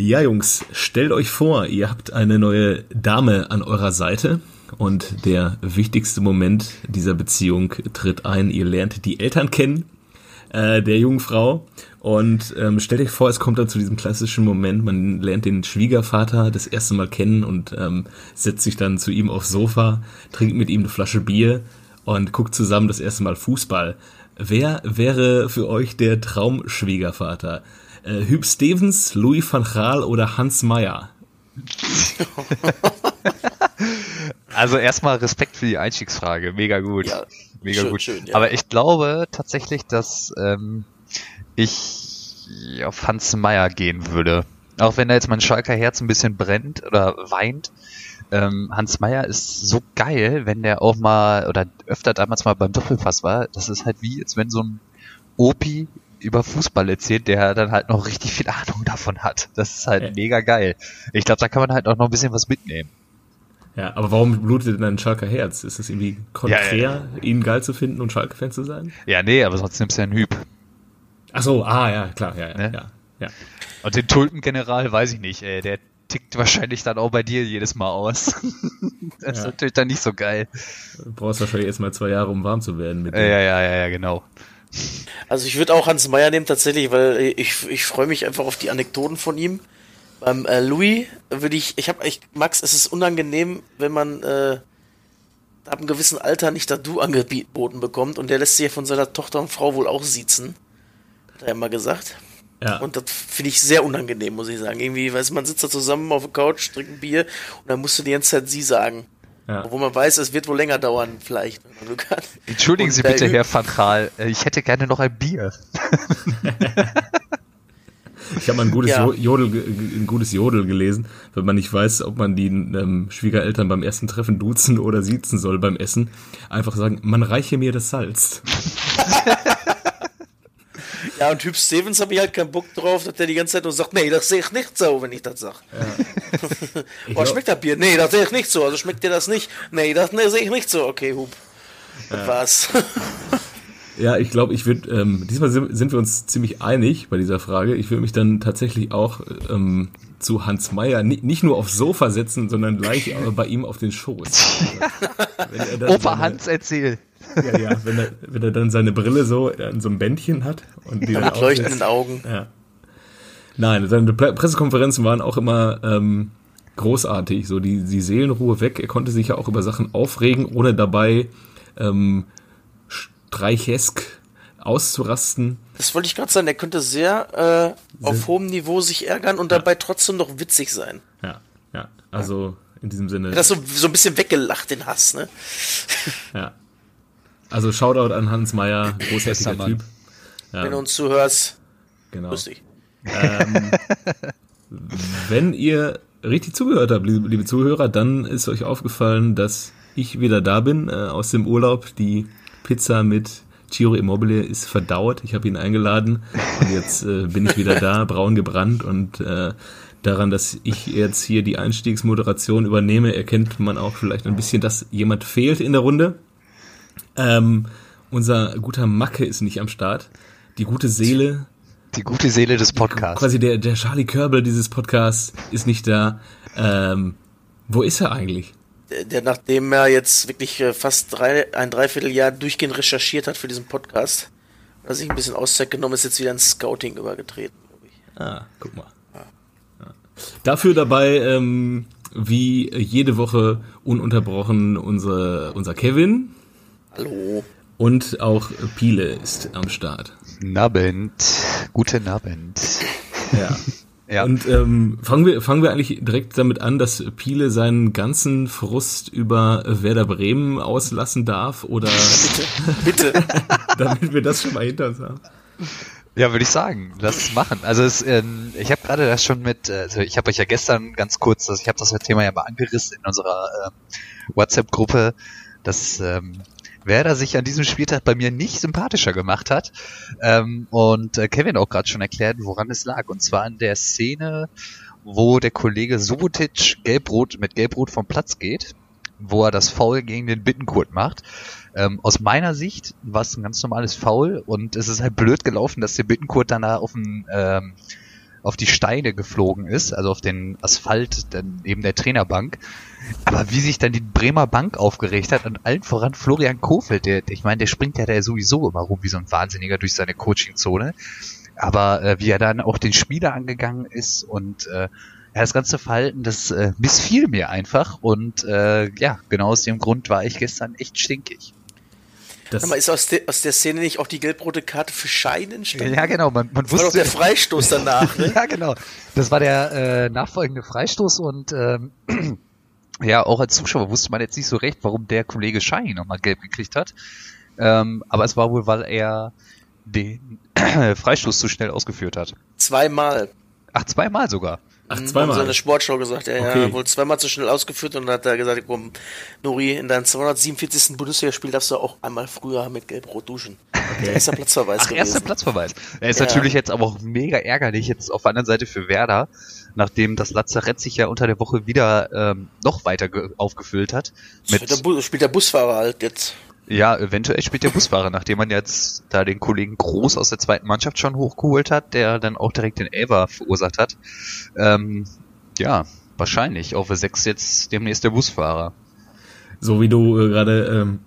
Ja, Jungs, stellt euch vor, ihr habt eine neue Dame an eurer Seite und der wichtigste Moment dieser Beziehung tritt ein. Ihr lernt die Eltern kennen äh, der jungen Frau und ähm, stellt euch vor, es kommt dann zu diesem klassischen Moment, man lernt den Schwiegervater das erste Mal kennen und ähm, setzt sich dann zu ihm aufs Sofa, trinkt mit ihm eine Flasche Bier und guckt zusammen das erste Mal Fußball. Wer wäre für euch der Traumschwiegervater? Äh, Hüb Stevens, Louis van Gaal oder Hans Meyer? also erstmal Respekt für die Einstiegsfrage. Mega gut. Ja, Mega schön, gut. Schön, ja. Aber ich glaube tatsächlich, dass ähm, ich auf Hans Meyer gehen würde. Auch wenn da jetzt mein Schalker Herz ein bisschen brennt oder weint. Ähm, Hans Meyer ist so geil, wenn der auch mal oder öfter damals mal beim Doppelpass war. Das ist halt wie, als wenn so ein Opi über Fußball erzählt, der dann halt noch richtig viel Ahnung davon hat. Das ist halt ja. mega geil. Ich glaube, da kann man halt auch noch ein bisschen was mitnehmen. Ja, aber warum blutet denn ein Schalker Herz? Ist es irgendwie konträr, ja, ja, ihn geil zu finden und Schalke-Fan zu sein? Ja, nee, aber sonst nimmst du ja einen Hüb. Ach so, ah, ja, klar, ja, ja, ne? ja, ja. Und den Tulpengeneral weiß ich nicht, ey, der tickt wahrscheinlich dann auch bei dir jedes Mal aus. das ist natürlich dann nicht so geil. Du brauchst wahrscheinlich erst mal zwei Jahre, um warm zu werden mit dem. Ja, ja, ja, ja, genau. Also ich würde auch Hans Meyer nehmen tatsächlich, weil ich, ich freue mich einfach auf die Anekdoten von ihm. Beim äh, Louis würde ich, ich habe, ich, Max, es ist unangenehm, wenn man äh, ab einem gewissen Alter nicht das Du angeboten bekommt und der lässt sich ja von seiner Tochter und Frau wohl auch siezen. Hat er immer gesagt. Ja. Und das finde ich sehr unangenehm, muss ich sagen. Irgendwie, weißt du, man sitzt da zusammen auf der Couch, trinkt ein Bier und dann musst du die ganze Zeit sie sagen. Ja. Obwohl man weiß, es wird wohl länger dauern, vielleicht. Entschuldigen Sie bitte, Herr Van Gaal, äh, ich hätte gerne noch ein Bier. ich habe mal ein gutes, ja. Jodel, ein gutes Jodel gelesen, wenn man nicht weiß, ob man die ähm, Schwiegereltern beim ersten Treffen duzen oder siezen soll beim Essen. Einfach sagen, man reiche mir das Salz. Ja, und Typ Stevens habe ich halt keinen Bock drauf, dass der die ganze Zeit nur sagt, nee, das sehe ich nicht so, wenn ich das sage. Ja. oh, schmeckt das Bier? Nee, das sehe ich nicht so. Also schmeckt dir das nicht? Nee, das nee, sehe ich nicht so. Okay, Hub. Ja. Was? ja, ich glaube, ich würde, ähm, diesmal sind, wir uns ziemlich einig bei dieser Frage. Ich würde mich dann tatsächlich auch ähm, zu Hans Meyer nicht, nicht nur aufs Sofa setzen, sondern gleich bei ihm auf den Schoß. Opa seine, Hans erzählt. Ja, ja, wenn er, wenn er dann seine Brille so an so einem Bändchen hat und die ja, dann mit leuchtenden Augen. Ja. Nein, seine Pressekonferenzen waren auch immer ähm, großartig, so die, die Seelenruhe weg. Er konnte sich ja auch über Sachen aufregen, ohne dabei ähm, streichesk auszurasten. Das wollte ich gerade sagen, er könnte sehr äh, auf hohem Niveau sich ärgern und ja. dabei trotzdem noch witzig sein. Ja, ja, also in diesem Sinne. Das so, so ein bisschen weggelacht, den Hass, ne? Ja. Also Shoutout an Hans Meyer, großartiger Typ. Ja. Wenn du uns zuhörst, genau. lustig. Ähm, wenn ihr richtig zugehört habt, liebe, liebe, Zuhörer, dann ist euch aufgefallen, dass ich wieder da bin äh, aus dem Urlaub. Die Pizza mit Giro Immobile ist verdaut. Ich habe ihn eingeladen und jetzt äh, bin ich wieder da, braun gebrannt und äh, daran, dass ich jetzt hier die Einstiegsmoderation übernehme, erkennt man auch vielleicht ein bisschen, dass jemand fehlt in der Runde. Ähm, unser guter Macke ist nicht am Start. Die gute Seele. Die gute Seele des Podcasts. Quasi der, der Charlie Körbel dieses Podcasts ist nicht da. Ähm, wo ist er eigentlich? Der, nachdem er jetzt wirklich äh, fast drei, ein Dreivierteljahr durchgehend recherchiert hat für diesen Podcast, hat er sich ein bisschen Auszeit genommen, ist jetzt wieder ins Scouting übergetreten, glaube ich. Ah, guck mal. Ja. Dafür dabei, ähm, wie jede Woche ununterbrochen unsere, unser Kevin. Hallo. Und auch Piele ist am Start. Nabend. Guten Abend. Ja. ja. Und ähm, fangen, wir, fangen wir eigentlich direkt damit an, dass Piele seinen ganzen Frust über Werder Bremen auslassen darf? Oder bitte, bitte. damit wir das schon mal hinter uns haben. Ja, würde ich sagen, lass es machen. Also es, ähm, ich habe gerade das schon mit, also ich habe euch ja gestern ganz kurz, also ich habe das Thema ja mal angerissen in unserer äh, WhatsApp-Gruppe, dass ähm, Werder sich an diesem Spieltag bei mir nicht sympathischer gemacht hat. Ähm, und äh, Kevin auch gerade schon erklärt, woran es lag. Und zwar in der Szene, wo der Kollege Subotic gelbrot mit Gelbrot vom Platz geht, wo er das Foul gegen den Bittenkurt macht. Ähm, aus meiner Sicht war es ein ganz normales Foul und es ist halt blöd gelaufen, dass der Bittenkurt dann da auf dem ähm, auf die Steine geflogen ist, also auf den Asphalt neben der Trainerbank. Aber wie sich dann die Bremer Bank aufgeregt hat und allen voran Florian Kofeld, der, ich meine, der springt ja da sowieso immer rum wie so ein Wahnsinniger durch seine Coachingzone. Aber äh, wie er dann auch den Spieler angegangen ist und äh, ja, das ganze Verhalten, das äh, missfiel mir einfach. Und äh, ja, genau aus dem Grund war ich gestern echt stinkig. Das mal, ist aus, de, aus der Szene nicht auch die gelb-rote Karte für Schein entstanden? Ja, genau. Man, man das wusste, war doch der Freistoß danach. Ne? ja, genau. Das war der äh, nachfolgende Freistoß und ähm, ja, auch als Zuschauer wusste man jetzt nicht so recht, warum der Kollege Schein nochmal gelb gekriegt hat. Ähm, aber es war wohl, weil er den Freistoß zu schnell ausgeführt hat. Zweimal. Ach, zweimal sogar. Ach, zweimal. Hat seine Sportschau gesagt, er okay. ja, wohl zweimal zu schnell ausgeführt und dann hat er gesagt, komm, Nuri, in deinem 247. Bundesligaspiel darfst du auch einmal früher mit Gelb-Rot duschen. Okay. Erster Platzverweis Ach, gewesen. erster Platzverweis. Er ist ja. natürlich jetzt aber auch mega ärgerlich jetzt auf der anderen Seite für Werder, nachdem das Lazarett sich ja unter der Woche wieder ähm, noch weiter aufgefüllt hat. Mit der spielt der Busfahrer halt jetzt. Ja, eventuell spielt der Busfahrer, nachdem man jetzt da den Kollegen Groß aus der zweiten Mannschaft schon hochgeholt hat, der dann auch direkt den Elver verursacht hat. Ähm, ja, wahrscheinlich. Auf 6 jetzt demnächst der Busfahrer. So wie du äh, gerade ähm,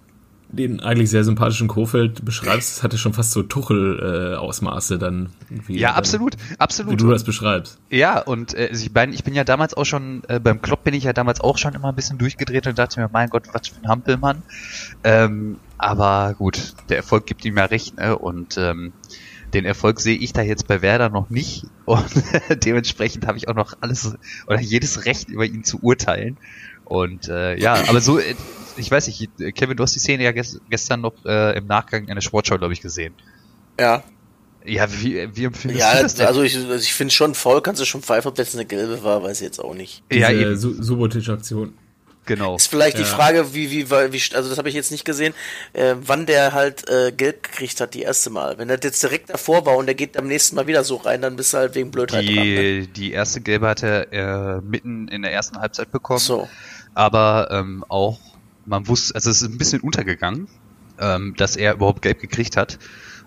den eigentlich sehr sympathischen Kofeld beschreibst, das hatte schon fast so Tuchel-Ausmaße äh, dann. Wie ja, absolut, absolut. Wie du das beschreibst. Ja, und äh, ich, mein, ich bin ja damals auch schon, äh, beim Klopp bin ich ja damals auch schon immer ein bisschen durchgedreht und dachte mir, mein Gott, was für ein Hampelmann. Ähm, aber gut, der Erfolg gibt ihm ja recht, ne? Und ähm, den Erfolg sehe ich da jetzt bei Werder noch nicht und dementsprechend habe ich auch noch alles oder jedes Recht über ihn zu urteilen. Und äh, ja, aber so, äh, ich weiß nicht, Kevin, du hast die Szene ja gest gestern noch äh, im Nachgang in der Sportschau, glaube ich, gesehen. Ja. Ja, wie, wie empfindest ja, du das denn? Also ich, also ich finde schon voll, kannst du schon pfeifen, ob das eine gelbe war, weiß ich jetzt auch nicht. Diese ja, eben. Subotic-Aktion. Genau. Ist vielleicht ja. die Frage, wie, wie, wie, also das habe ich jetzt nicht gesehen, äh, wann der halt äh, Gelb gekriegt hat, die erste Mal. Wenn er jetzt direkt davor war und der geht am nächsten Mal wieder so rein, dann bist du halt wegen Blödheit die, dran. Ne? Die erste Gelbe hat er äh, mitten in der ersten Halbzeit bekommen. So aber ähm, auch man wusste, also es ist ein bisschen untergegangen, ähm, dass er überhaupt gelb gekriegt hat.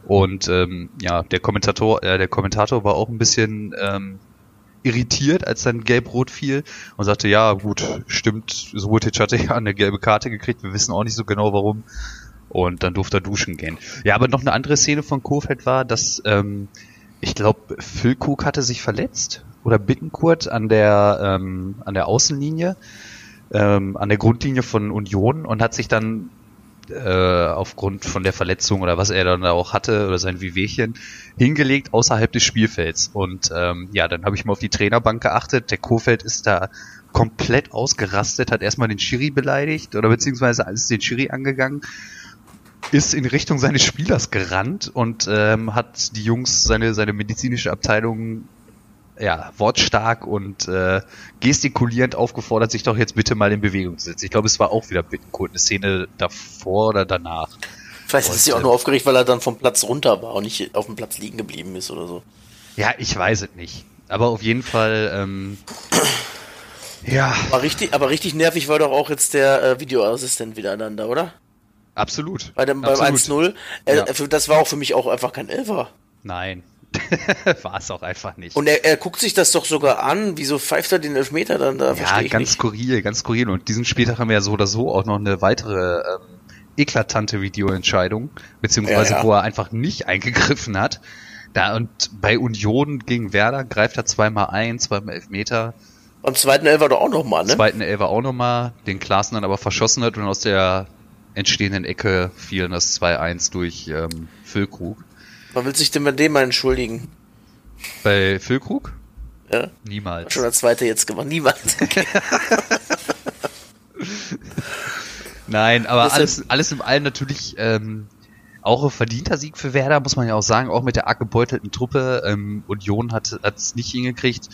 Und ähm, ja, der Kommentator, äh, der Kommentator war auch ein bisschen ähm, irritiert, als dann gelb-rot fiel und sagte, ja gut, stimmt, Subotic hatte ja eine gelbe Karte gekriegt, wir wissen auch nicht so genau warum. Und dann durfte er duschen gehen. Ja, aber noch eine andere Szene von Kofeld war, dass ähm, ich glaube, Füllkrug hatte sich verletzt oder Bittenkurt an der ähm, an der Außenlinie ähm, an der Grundlinie von Union und hat sich dann äh, aufgrund von der Verletzung oder was er dann auch hatte oder sein Wehwehchen hingelegt außerhalb des Spielfelds. Und ähm, ja, dann habe ich mal auf die Trainerbank geachtet. Der Kofeld ist da komplett ausgerastet, hat erstmal den Schiri beleidigt oder beziehungsweise alles den Schiri angegangen ist in Richtung seines Spielers gerannt und ähm, hat die Jungs, seine, seine medizinische Abteilung ja, wortstark und äh, gestikulierend aufgefordert, sich doch jetzt bitte mal in Bewegung zu setzen. Ich glaube, es war auch wieder Bittencourt, eine Szene davor oder danach. Vielleicht und, ist sie auch nur äh, aufgeregt, weil er dann vom Platz runter war und nicht auf dem Platz liegen geblieben ist oder so. Ja, ich weiß es nicht. Aber auf jeden Fall, ähm, ja. Aber richtig, aber richtig nervig war doch auch jetzt der äh, Videoassistent wieder dann da, oder? Absolut. Bei dem, beim 1-0. Äh, ja. Das war auch für mich auch einfach kein Elfer. Nein. War es auch einfach nicht. Und er, er guckt sich das doch sogar an. Wieso pfeift er den Elfmeter dann da? Ja, ganz nicht. skurril, ganz skurril. Und diesen Spieltag haben wir ja so oder so auch noch eine weitere ähm, eklatante Videoentscheidung, beziehungsweise ja, ja. wo er einfach nicht eingegriffen hat. Da und bei Union gegen Werder greift er zweimal ein, zweimal Elfmeter. Beim zweiten Elfer doch auch nochmal, ne? Zweiten Elfer auch nochmal, den Klaassen dann aber verschossen hat und aus der entstehenden Ecke fiel das 2-1 durch ähm, Füllkrug. Man will sich denn bei dem mal entschuldigen? Bei Füllkrug? Ja. Niemals. Schon der zweite jetzt gemacht. Niemals. Okay. Nein, aber alles, alles im Allen natürlich ähm, auch ein verdienter Sieg für Werder, muss man ja auch sagen, auch mit der arg gebeutelten Truppe. Ähm, Union hat es nicht hingekriegt,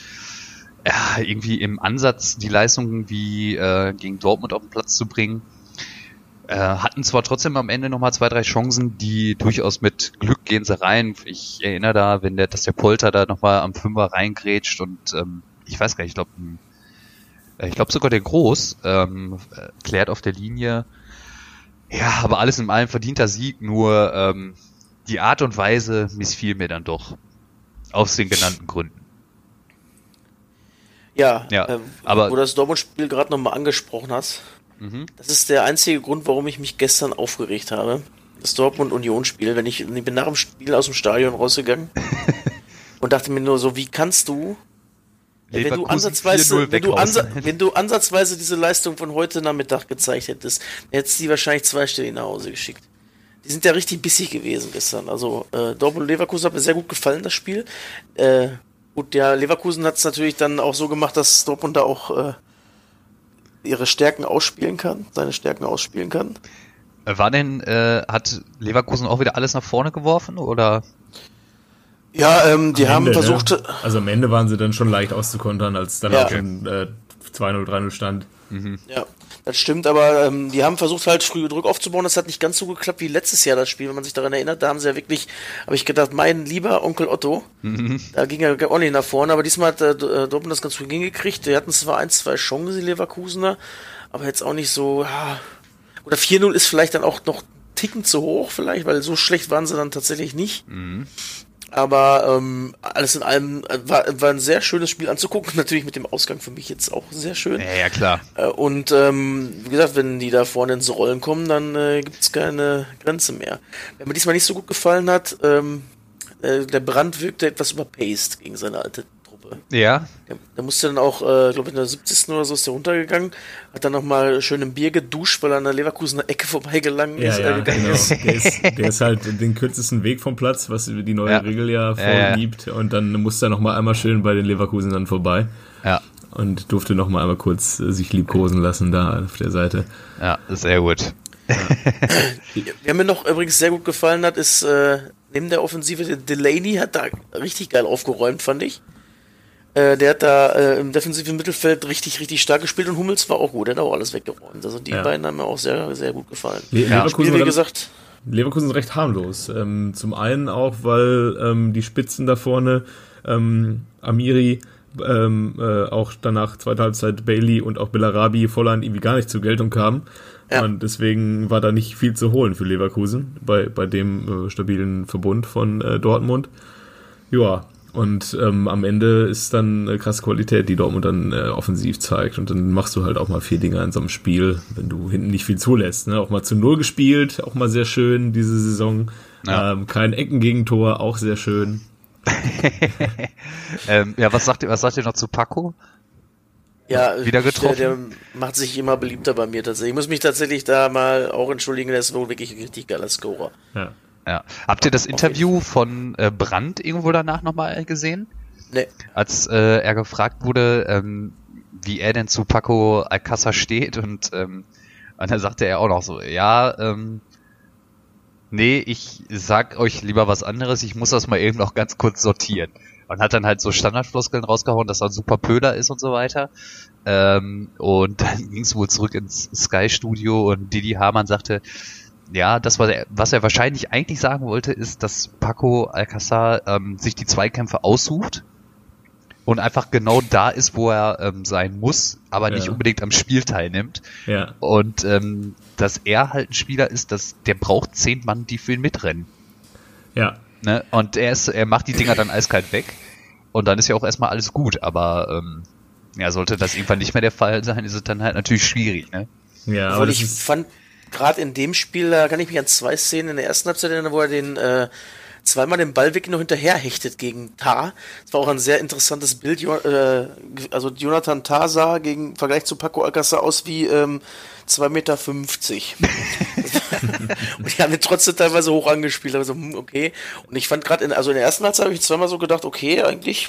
ja, irgendwie im Ansatz die Leistungen wie äh, gegen Dortmund auf den Platz zu bringen. Äh, hatten zwar trotzdem am Ende nochmal zwei, drei Chancen, die durchaus mit Glück gehen sie rein. Ich erinnere da, wenn der, dass der Polter da nochmal am Fünfer reingrätscht und ähm, ich weiß gar nicht, ich glaube, äh, ich glaube sogar der Groß ähm, klärt auf der Linie. Ja, aber alles in allem verdienter Sieg, nur ähm, die Art und Weise missfiel mir dann doch. Aus den genannten Gründen. Ja, Ja, äh, aber- wo du das Dortmund-Spiel gerade nochmal angesprochen hast. Mhm. Das ist der einzige Grund, warum ich mich gestern aufgeregt habe. Das Dortmund-Union-Spiel, wenn ich, ich bin nach dem Spiel aus dem Stadion rausgegangen und dachte mir nur so, wie kannst du, wenn du ansatzweise, 4-0 wenn du, ansa wenn du ansatzweise diese Leistung von heute Nachmittag gezeigt hättest, hättest du die wahrscheinlich zweistellig nach Hause geschickt. Die sind ja richtig bissig gewesen gestern. Also äh, Dortmund und Leverkusen hat mir sehr gut gefallen, das Spiel. Äh, gut, ja, Leverkusen hat es natürlich dann auch so gemacht, dass Dortmund da auch äh, ihre Stärken ausspielen kann, seine Stärken ausspielen kann. Äh, War denn, äh, hat Leverkusen auch wieder alles nach vorne geworfen oder? Ja, ähm, die Am haben Ende, versucht, Ne? Also am Ende waren sie dann schon leicht auszukontern, als dann Ja. auch schon äh, 2-0, 3-0 stand. Ja, das stimmt, aber ähm, die haben versucht halt früh Druck aufzubauen. Das hat nicht ganz so geklappt wie letztes Jahr das Spiel, wenn man sich daran erinnert. Da haben sie ja wirklich, habe ich gedacht, mein lieber Onkel Otto, da ging er auch nicht nach vorne, aber diesmal hat äh, Dortmund das ganz gut hingekriegt. Die hatten zwar ein, zwei Chancen, die Leverkusener, aber jetzt auch nicht so, ja. Oder 4-0 ist vielleicht dann auch noch Ticken zu hoch, vielleicht, weil so schlecht waren sie dann tatsächlich nicht. Aber ähm, alles in allem äh, war, war ein sehr schönes Spiel anzugucken. Natürlich mit dem Ausgang für mich jetzt auch sehr schön. Ja, ja klar. Äh, Und ähm, wie gesagt, wenn die da vorne ins Rollen kommen, dann äh, gibt's keine Grenze mehr. Wer mir diesmal nicht so gut gefallen hat, ähm, äh, der Brand wirkte etwas überpaced gegen seine alte. Ja, Der, der musste dann auch, äh, glaube ich, in der 70. oder so ist der runtergegangen, hat dann nochmal schön im Bier geduscht, weil er an der Leverkusener Ecke vorbeigelangen Ja, ist, ja, gegangen genau. ist. Der ist, der ist halt den kürzesten Weg vom Platz, was die neue Ja. Regel ja Ja, ja. vorgibt. Und dann musste er noch mal einmal schön bei den Leverkusen dann vorbei ja, und durfte noch mal einmal kurz äh, sich liebkosen lassen da auf der Seite. ja, sehr gut. Wer mir noch übrigens sehr gut gefallen hat, ist äh, neben der Offensive, Delaney hat da richtig geil aufgeräumt, fand ich. Äh, der hat da äh, im defensiven Mittelfeld richtig, richtig stark gespielt und Hummels war auch gut, der hat auch alles weggeräumt. Also die Ja. beiden haben mir auch sehr, sehr gut gefallen. Le Ja. Spiel, Leverkusen, wie gesagt, Leverkusen ist recht harmlos. Ähm, zum einen auch, weil ähm, die Spitzen da vorne, ähm, Amiri, ähm, äh, auch danach zweite Halbzeit Bailey und auch Bellarabi Volland irgendwie gar nicht zur Geltung kamen. Ja. Und deswegen war da nicht viel zu holen für Leverkusen bei, bei dem äh, stabilen Verbund von äh, Dortmund. Ja, und ähm, am Ende ist dann eine krasse Qualität, die Dortmund dann äh, offensiv zeigt. Und dann machst du halt auch mal vier Dinge in so einem Spiel, wenn du hinten nicht viel zulässt. Ne? Auch mal zu Null gespielt, auch mal sehr schön diese Saison. Ja. Ähm, kein Eckengegentor, auch sehr schön. Ähm, ja, was sagt ihr, was sagt ihr noch zu Paco? ja, Wieder getroffen? Der, der macht sich immer beliebter bei mir tatsächlich. Ich muss mich tatsächlich da mal auch entschuldigen, der ist wohl wirklich ein richtig geiler Scorer. Ja. Ja. Habt ihr das Interview von äh, Brandt irgendwo danach nochmal gesehen? Nee. Als äh, er gefragt wurde, ähm, wie er denn zu Paco Alcázar steht und, ähm, und dann sagte er auch noch so, ja, ähm, nee, ich sag euch lieber was anderes, ich muss das mal eben noch ganz kurz sortieren. Und hat dann halt so Standardfloskeln rausgehauen, dass er ein super Pöder ist und so weiter. Ähm, und dann ging es wohl zurück ins Sky-Studio und Didi Hamann sagte, ja, das, was er, was er wahrscheinlich eigentlich sagen wollte, ist, dass Paco Alcázar ähm, sich die Zweikämpfe aussucht und einfach genau da ist, wo er ähm, sein muss, aber nicht Ja. unbedingt am Spiel teilnimmt. Ja. Und ähm, dass er halt ein Spieler ist, dass der braucht zehn Mann, die für ihn mitrennen. Ja. Ne? Und er ist, er macht die Dinger dann eiskalt weg. Und dann ist ja auch erstmal alles gut, aber ähm, ja, sollte das irgendwann nicht mehr der Fall sein, ist es dann halt natürlich schwierig, ne? Ja, aber Obwohl ich fand, gerade in dem Spiel, da kann ich mich an zwei Szenen in der ersten Halbzeit erinnern, wo er den äh, zweimal den Ball wirklich noch hinterher hechtet gegen Tar. Das war auch ein sehr interessantes Bild. Jo äh, also Jonathan Tar sah gegen im Vergleich zu Paco Alcázar aus wie ähm, 2,50 Meter. und die haben ihn trotzdem teilweise hoch angespielt. Also, okay. Und ich fand gerade, in, also in der ersten Halbzeit habe ich zweimal so gedacht, okay, eigentlich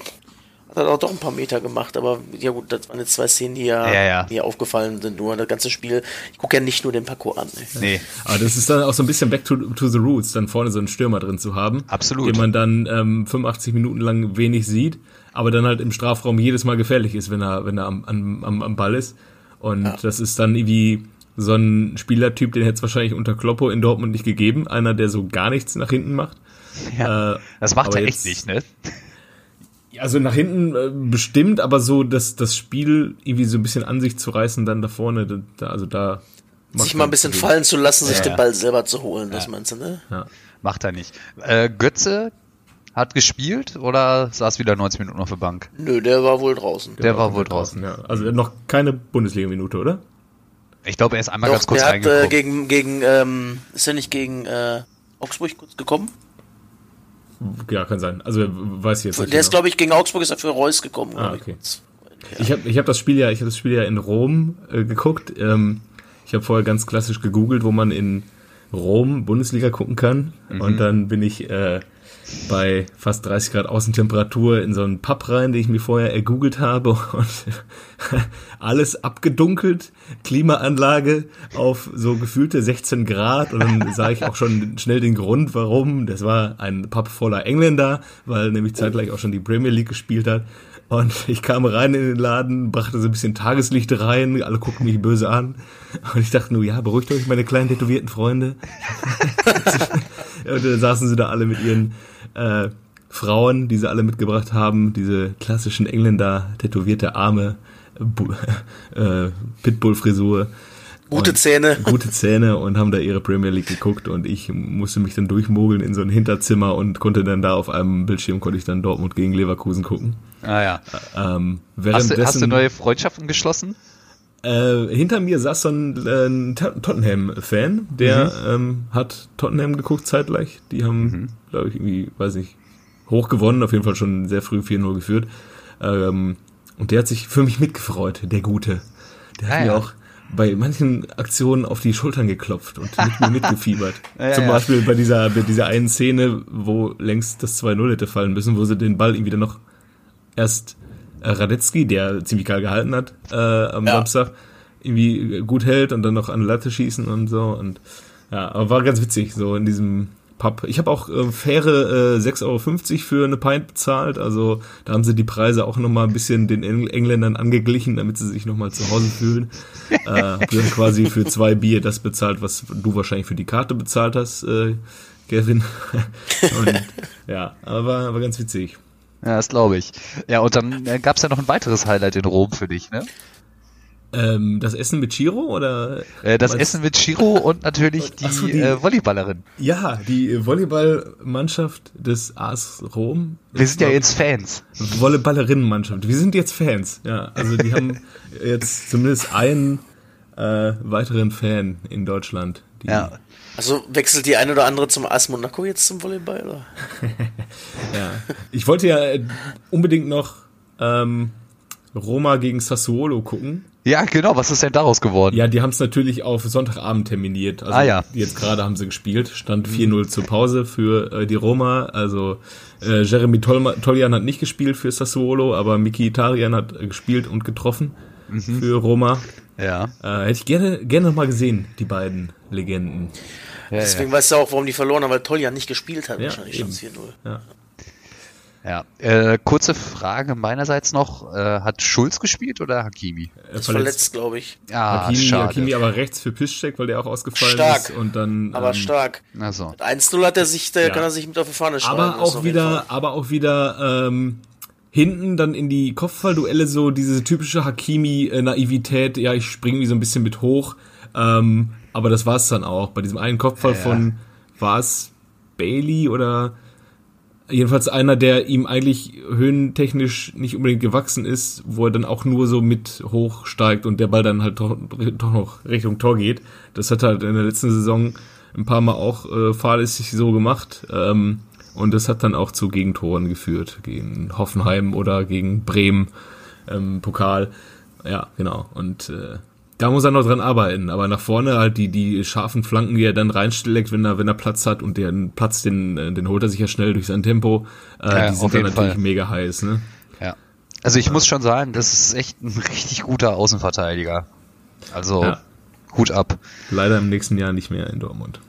hat er auch doch ein paar Meter gemacht, aber ja gut, das waren jetzt zwei Szenen, die ja, Ja, ja. Die ja aufgefallen sind. Nur das ganze Spiel, ich gucke ja nicht nur den Paco an. Ne. Nee, aber das ist dann auch so ein bisschen back to, to the roots, dann vorne so einen Stürmer drin zu haben. Absolut. Den man dann ähm, 85 Minuten lang wenig sieht, aber dann halt im Strafraum jedes Mal gefährlich ist, wenn er, wenn er am, am, am, am Ball ist. Und das ist dann irgendwie so ein Spielertyp, den hätte es wahrscheinlich unter Kloppo in Dortmund nicht gegeben. Einer, der so gar nichts nach hinten macht. ja. Äh, das macht er jetzt- echt nicht, ne? Also nach hinten äh, bestimmt, aber so das, das Spiel irgendwie so ein bisschen an sich zu reißen, dann da vorne, da, da, also da. Sich mal ein bisschen wenig. fallen zu lassen, sich Ja, den ja. Ball selber zu holen, das meinst du, ne? Ja. Macht er nicht. Äh, Götze hat gespielt oder saß wieder 90 Minuten auf der Bank? Nö, der war wohl draußen. Der, der war, wohl draußen. draußen. Ja. Also noch keine Bundesliga-Minute, oder? Ich glaube, er ist einmal Doch, ganz kurz der hat, reingekommen. äh, gegen, gegen, ähm, ist er nicht gegen äh, Augsburg kurz gekommen? Ja, kann sein. Also weiß ich jetzt nicht. Der ist, genau. glaube ich, gegen Augsburg ist er für Reus gekommen. Ah, glaub ich. okay. Ich habe ich hab das Spiel ja, ich habe das Spiel ja in Rom äh, geguckt. Ähm, ich habe vorher ganz klassisch gegoogelt, wo man in Rom Bundesliga gucken kann. Und dann bin ich äh, bei fast 30 Grad Außentemperatur in so einen Pub rein, den ich mir vorher ergoogelt habe und alles abgedunkelt, Klimaanlage auf so gefühlte 16 Grad und dann sah ich auch schon schnell den Grund, warum. Das war ein Pub voller Engländer, weil nämlich zeitgleich auch schon die Premier League gespielt hat. Und ich kam rein in den Laden, brachte so ein bisschen Tageslicht rein, alle guckten mich böse an. Und ich dachte nur, ja, beruhigt euch, meine kleinen tätowierten Freunde. und dann saßen sie da alle mit ihren äh, Frauen, die sie alle mitgebracht haben, diese klassischen Engländer, tätowierte Arme, äh, Pitbull-Frisur. Gute Zähne. Gute Zähne und haben da ihre Premier League geguckt und ich musste mich dann durchmogeln in so ein Hinterzimmer und konnte dann da auf einem Bildschirm konnte ich dann Dortmund gegen Leverkusen gucken. ah ja. Ähm, Hast du, hast du neue Freundschaften geschlossen? Äh, hinter mir saß so ein, äh, ein Tot- Tottenham-Fan, der ähm, hat Tottenham geguckt zeitgleich. Die haben, glaube ich, irgendwie, weiß nicht, hoch gewonnen, auf jeden Fall schon sehr früh 4-0 geführt. Ähm, und der hat sich für mich mitgefreut, der Gute. Der hat Ah, mir ja. auch bei manchen Aktionen auf die Schultern geklopft und mit mir mitgefiebert. Ja, Zum ja. Beispiel bei dieser, bei dieser einen Szene, wo längst das 2-0 hätte fallen müssen, wo sie den Ball irgendwie dann noch erst Radetzky, der ziemlich geil gehalten hat äh, am Ja. Samstag, irgendwie gut hält und dann noch an Latte schießen und so. Und ja, aber war ganz witzig, so in diesem Pub. Ich habe auch äh, faire äh, 6,50 Euro für eine Pint bezahlt. Also da haben sie die Preise auch nochmal ein bisschen den Eng Engländern angeglichen, damit sie sich nochmal zu Hause fühlen. äh, hab dann quasi für zwei Bier das bezahlt, was du wahrscheinlich für die Karte bezahlt hast, äh, Kevin. und ja, aber war, war ganz witzig. Ja, das glaube ich. Ja, und dann äh, gab es ja noch ein weiteres Highlight in Rom für dich, ne? Ähm, das Essen mit Chiro oder? Äh, das meinst- Essen mit Chiro und natürlich die, so, die- Äh, Volleyballerin. Ja, die Volleyballmannschaft des AS Rom. Wir sind ja jetzt Fans. Volleyballerinnenmannschaft. Wir sind jetzt Fans. Ja, also die haben jetzt zumindest einen äh, weiteren Fan in Deutschland. Ja. Also wechselt die ein oder andere zum AS Monaco jetzt zum Volleyball? Oder? ja. Ich wollte ja äh, unbedingt noch ähm, Roma gegen Sassuolo gucken. Ja, genau. Was ist denn daraus geworden? Ja, die haben es natürlich auf Sonntagabend terminiert. Also Ah, ja. jetzt gerade haben sie gespielt. Stand 4-0 zur Pause für äh, die Roma. Also äh, Jeremy Tolma, Toljan hat nicht gespielt für Sassuolo, aber Miki Tarian hat äh, gespielt und getroffen für Roma. Ja. Äh, hätte ich gerne, gerne noch mal gesehen, die beiden Legenden. ja, Deswegen ja. weißt du auch, warum die verloren haben, weil Tolja nicht gespielt hat. Ja, wahrscheinlich eben. schon 4-0. Ja. ja. Äh, kurze Frage meinerseits noch. Äh, hat Schulz gespielt oder Hakimi? Ist verletzt, glaube ich. Ah, Hakimi, schade. Hakimi aber rechts für Piszczek, weil der auch ausgefallen Stark. ist. Und dann, Aber ähm, stark. Also. 1-0 hat er sich, da Ja. kann er sich mit auf die Fahne schreiben. aber auch wieder, aber auch wieder ähm, hinten dann in die Kopfballduelle so diese typische Hakimi-Naivität. Ja, ich springe wie so ein bisschen mit hoch. Ähm, aber das war's dann auch. Bei diesem einen Kopfball Ja. von war es Bailey oder jedenfalls einer, der ihm eigentlich höhentechnisch nicht unbedingt gewachsen ist, wo er dann auch nur so mit hochsteigt und der Ball dann halt doch, doch noch Richtung Tor geht. Das hat halt in der letzten Saison ein paar Mal auch äh, fahrlässig so gemacht. Ähm, und das hat dann auch zu Gegentoren geführt, gegen Hoffenheim oder gegen Bremen ähm, Pokal. Ja, genau. Und äh, da muss er noch dran arbeiten. Aber nach vorne halt die, die scharfen Flanken, die er dann reinsteckt, wenn er, wenn er Platz hat und den Platz, den, äh, den holt er sich ja schnell durch sein Tempo. Äh, Ja, die sind dann natürlich Fall. mega heiß, ne? Ja. Also ich muss schon sagen, das ist echt ein richtig guter Außenverteidiger. Also Ja. Hut ab. Leider im nächsten Jahr nicht mehr in Dortmund.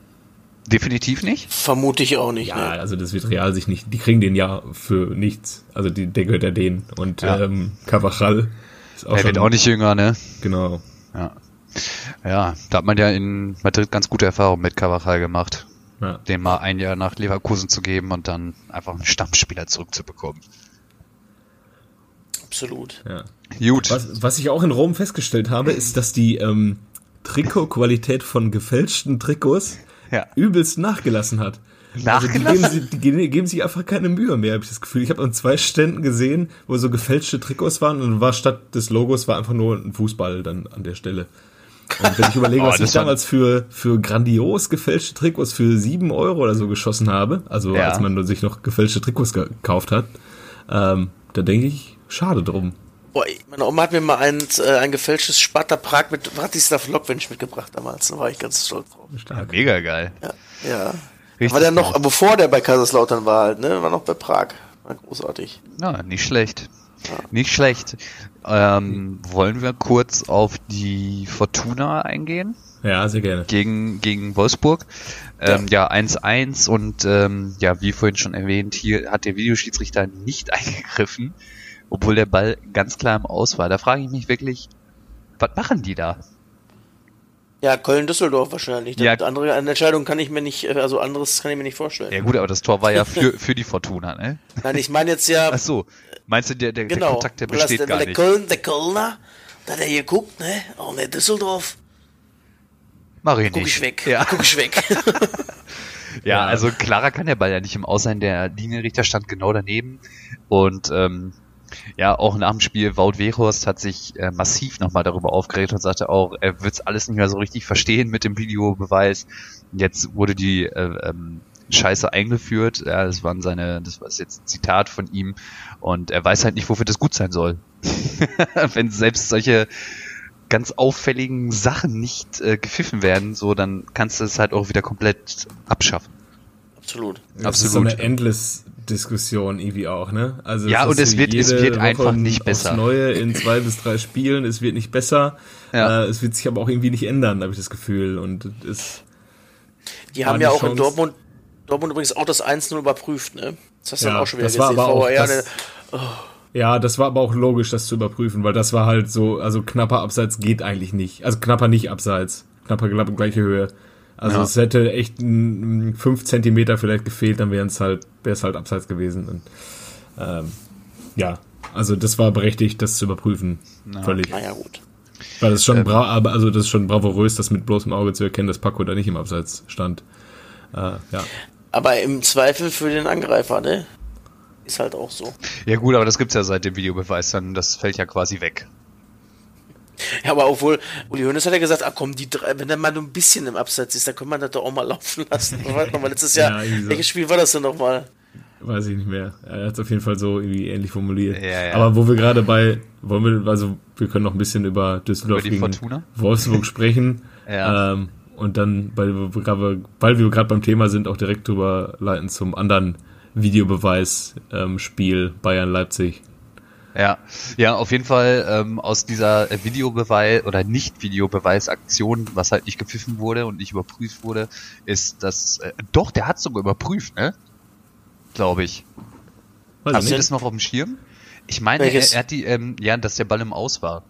Definitiv nicht. Vermute ich auch nicht. Ja, ne? also das wird Real sich nicht, die kriegen den ja für nichts. Also die, der gehört ja denen. Und Ja. ähm, Cavachal ist auch Er wird auch nicht jünger, ne? Genau. Ja. Ja, da hat man ja in Madrid ganz gute Erfahrungen mit Cavachal gemacht. Ja. Den mal ein Jahr nach Leverkusen zu geben und dann einfach einen Stammspieler zurückzubekommen. Absolut. Ja. Gut. Was, was ich auch in Rom festgestellt habe, ist, dass die ähm, Trikotqualität von gefälschten Trikots Ja. übelst nachgelassen hat. Also die, geben, sie, die geben sich einfach keine Mühe mehr, habe ich das Gefühl. Ich habe an zwei Ständen gesehen, wo so gefälschte Trikots waren und war statt des Logos war einfach nur ein Fußball dann an der Stelle. Und wenn ich überlege, oh, was ich damals für, für grandios gefälschte Trikots für sieben Euro oder so geschossen habe, also ja. als man sich noch gefälschte Trikots gekauft hat, ähm, da denke ich, schade drum. Boah, meine Oma hat mir mal ein, äh, ein gefälschtes Sparta Prag mit Vratislav Lokvench mitgebracht damals. Da war ich ganz stolz drauf. Stark. Mega geil. Ja. ja. Richtig war der noch, bevor der bei Kaiserslautern war halt, ne? War noch bei Prag. War großartig. Ja, nicht schlecht. Ja. Nicht schlecht. Ähm, wollen wir kurz auf die Fortuna eingehen? Ja, sehr gerne. Gegen, gegen Wolfsburg. Ähm, ja, 1-1 und ähm, ja, wie vorhin schon erwähnt, hier hat der Videoschiedsrichter nicht eingegriffen, obwohl der Ball ganz klar im Aus war. Da frage ich mich wirklich, was machen die da? Ja, Köln-Düsseldorf wahrscheinlich. Ja. Andere Entscheidung kann ich mir nicht, äh, also anderes kann ich mir nicht vorstellen. Ja gut, aber das Tor war ja für, für die Fortuna, ne? Nein, ich meine jetzt ja. Ach so, meinst du, der, der, genau, der Kontakt, der besteht der, gar der nicht? Köln, der Kölner, da hat er hier guckt, ne? Oh ne, Düsseldorf. Mach ich nicht. Guck ich weg. Ja. Guck ich weg. ja, ja, also klarer kann der Ball ja nicht im Aus sein. Der Linienrichter stand genau daneben und ähm, ja, auch nach dem Spiel, Wout Weghorst hat sich äh, massiv nochmal darüber aufgeregt und sagte auch, er wird es alles nicht mehr so richtig verstehen mit dem Videobeweis. Jetzt wurde die äh, ähm, Scheiße eingeführt. Ja, das waren seine, das war jetzt ein Zitat von ihm und er weiß halt nicht, wofür das gut sein soll. Wenn selbst solche ganz auffälligen Sachen nicht äh, gepfiffen werden, so dann kannst du es halt auch wieder komplett abschaffen. Absolut. Das Absolut. ist so eine endless Diskussion irgendwie auch, ne? Also ja, und es wird, es wird einfach nicht besser. Neue in zwei bis drei Spielen, es wird nicht besser. Ja. Äh, es wird sich aber auch irgendwie nicht ändern, habe ich das Gefühl. Und es. Die haben ja auch Chance. in Dortmund, Dortmund übrigens auch das 1-0 überprüft, ne? Das hast du ja, dann auch schon wieder das gesehen. War aber auch das, oh. Ja, das war aber auch logisch, das zu überprüfen, weil das war halt so, also knapper Abseits geht eigentlich nicht. Also knapper nicht Abseits. Knapper gleiche Höhe. Also ja. es hätte echt fünf Zentimeter vielleicht gefehlt, dann wäre es halt, wäre es halt abseits gewesen. Und, ähm, ja, also das war berechtigt, das zu überprüfen. Na, Völlig. Naja, gut. Weil das schon ähm, bra also das ist schon bravourös, das mit bloßem Auge zu erkennen, dass Paco da nicht im Abseits stand. Äh, ja. Aber im Zweifel für den Angreifer, ne? Ist halt auch so. Ja gut, aber das gibt's ja seit dem Videobeweis, dann das fällt ja quasi weg. Ja, aber obwohl, Uli Hoeneß hat ja gesagt, ach komm, die drei, wenn der mal nur ein bisschen im Abseits ist, dann kann man das doch auch mal laufen lassen. Nochmal, letztes Jahr, ja, welches Spiel war das denn nochmal? Weiß ich nicht mehr. Er hat es auf jeden Fall so irgendwie ähnlich formuliert. Ja, ja. Aber wo wir gerade bei, wollen wir, also wir können noch ein bisschen über Düsseldorf über gegen? Wolfsburg sprechen. ja. Ähm, und dann, weil wir, weil wir gerade beim Thema sind, auch direkt drüber leiten zum anderen Videobeweis-Spiel ähm, Bayern-Leipzig. Ja, ja, auf jeden Fall ähm, aus dieser Videobeweis oder Nicht-Videobeweis-Aktion, was halt nicht gepfiffen wurde und nicht überprüft wurde, ist das. Äh, doch, der hat sogar überprüft, ne? Glaube ich. Was Habt ihr das noch auf dem Schirm? Ich meine, er, er, hat die, ähm, ja, dass der Ball im Aus war.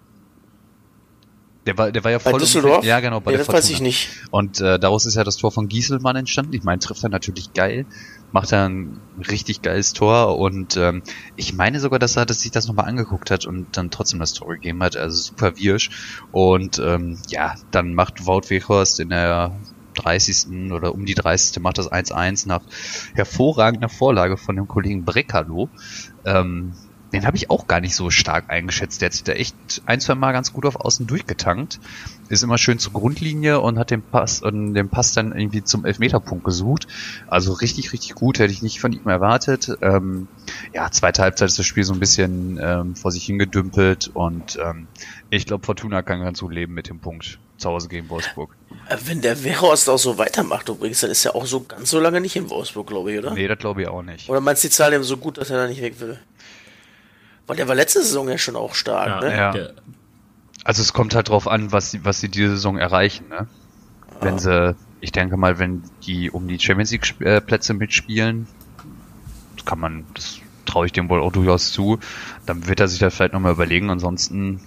Der war, der war ja voll. Bei Düsseldorf? Ja, genau, bei ja, der das weiß ich nicht. Und äh, daraus ist ja das Tor von Gieselmann entstanden. Ich meine, trifft er natürlich geil macht er ein richtig geiles Tor und ähm, ich meine sogar, dass er dass sich das nochmal angeguckt hat und dann trotzdem das Tor gegeben hat, also super wirsch und ähm, ja, dann macht Wout Weghorst in der 30. oder um die 30. macht das 1-1 nach hervorragender Vorlage von dem Kollegen Brekalo. Ähm, den habe ich auch gar nicht so stark eingeschätzt. Der hat sich da echt ein, zwei Mal ganz gut auf Außen durchgetankt. Ist immer schön zur Grundlinie und hat den Pass, und den Pass dann irgendwie zum Elfmeterpunkt gesucht. Also richtig, richtig gut, hätte ich nicht von ihm erwartet. Ähm, ja, zweite Halbzeit ist das Spiel so ein bisschen ähm, vor sich hingedümpelt und ähm, ich glaube, Fortuna kann ganz gut leben mit dem Punkt zu Hause gegen Wolfsburg. Äh, wenn der Wehrhorst auch so weitermacht übrigens, dann ist er auch so ganz so lange nicht in Wolfsburg, glaube ich, oder? Nee, das glaube ich auch nicht. Oder meinst du, die Zahl eben so gut, dass er da nicht weg will? Weil der war letzte Saison ja schon auch stark, ja, ne? Ja. Also es kommt halt drauf an, was sie, was sie diese Saison erreichen, ne? Wenn sie, ich denke mal, wenn die um die Champions League äh, Plätze mitspielen, kann man, das traue ich dem wohl auch durchaus zu, dann wird er sich das vielleicht nochmal überlegen, ansonsten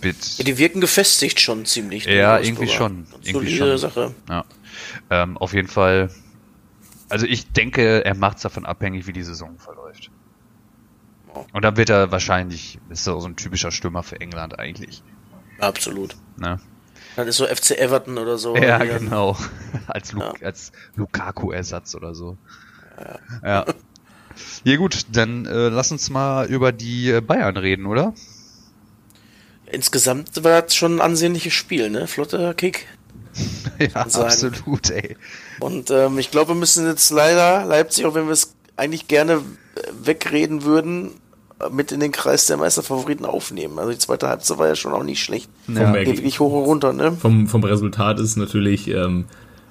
wird... Ja, die wirken gefestigt schon ziemlich. Ja, irgendwie schon. Irgendwie schon. Sache. Ja. Ähm, auf jeden Fall, also ich denke, er macht es davon abhängig, wie die Saison verläuft. Und dann wird er wahrscheinlich, ist er so ein typischer Stürmer für England eigentlich. Absolut. Ne? Dann ist so FC Everton oder so. Ja, genau. Als, Lu ja. als Lukaku-Ersatz oder so. Ja. ja. Ja gut, dann äh, lass uns mal über die äh, Bayern reden, oder? Insgesamt war das schon ein ansehnliches Spiel, ne? Flotter Kick. ja, absolut, ey. Und ähm, ich glaube, wir müssen jetzt leider Leipzig, auch wenn wir es eigentlich gerne wegreden würden, mit in den Kreis der Meisterfavoriten aufnehmen. Also die zweite Halbzeit war ja schon auch nicht schlecht. Ja. Vom wirklich hoch und runter, ne? Vom, vom Resultat ist natürlich ähm,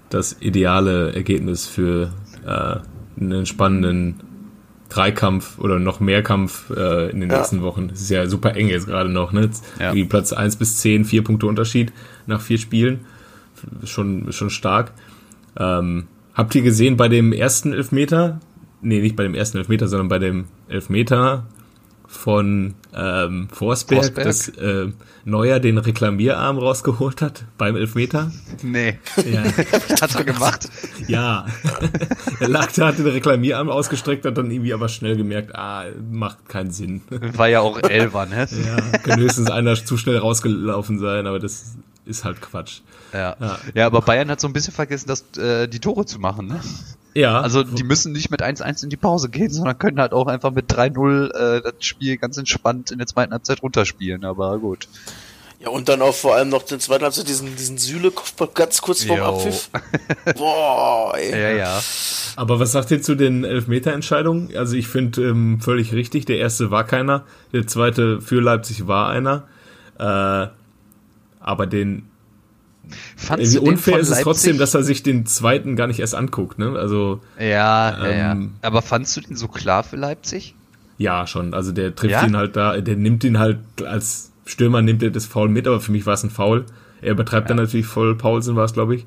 das ideale Ergebnis für äh, einen spannenden Dreikampf oder noch mehr Kampf äh, in den ja. nächsten Wochen. Es ist ja super eng jetzt gerade noch, ne? Ja. Wie Platz 1 bis 10, vier Punkte Unterschied nach vier Spielen. Schon, schon stark. Ähm, habt ihr gesehen bei dem ersten Elfmeter? Nee, nicht bei dem ersten Elfmeter, sondern bei dem Elfmeter von ähm, Forsberg, Forsberg, dass äh, Neuer den Reklamierarm rausgeholt hat beim Elfmeter? Nee. Ja. hat er gemacht? Ja. er lag da, hat den Reklamierarm ausgestreckt, hat dann irgendwie aber schnell gemerkt, ah, macht keinen Sinn. War ja auch Elfer, ne? ja, kann höchstens einer zu schnell rausgelaufen sein, aber das ist halt Quatsch. Ja. ja. Ja, aber Bayern hat so ein bisschen vergessen, das, äh, die Tore zu machen, ne? Ja. Also die müssen nicht mit 1-1 in die Pause gehen, sondern können halt auch einfach mit 3-0 äh, das Spiel ganz entspannt in der zweiten Halbzeit runterspielen, aber gut. Ja, und dann auch vor allem noch den zweiten Halbzeit diesen, diesen Süle-Kopfball ganz kurz vorm Abpfiff. Boah, ey. Ja, ja. Aber was sagt ihr zu den Elfmeter-Entscheidungen? Also ich finde ähm, völlig richtig, der erste war keiner, der zweite für Leipzig war einer. Äh, aber den Fandst Irgendwie unfair ist es trotzdem, dass er sich den zweiten gar nicht erst anguckt, ne? Also. Ja, ähm, ja, ja. Aber fandst du den so klar für Leipzig? Ja, schon. Also der trifft ja? ihn halt da, der nimmt ihn halt als Stürmer nimmt er das Foul mit, aber für mich war es ein Foul. Er übertreibt ja. dann natürlich voll, Paulsen war es, glaube ich.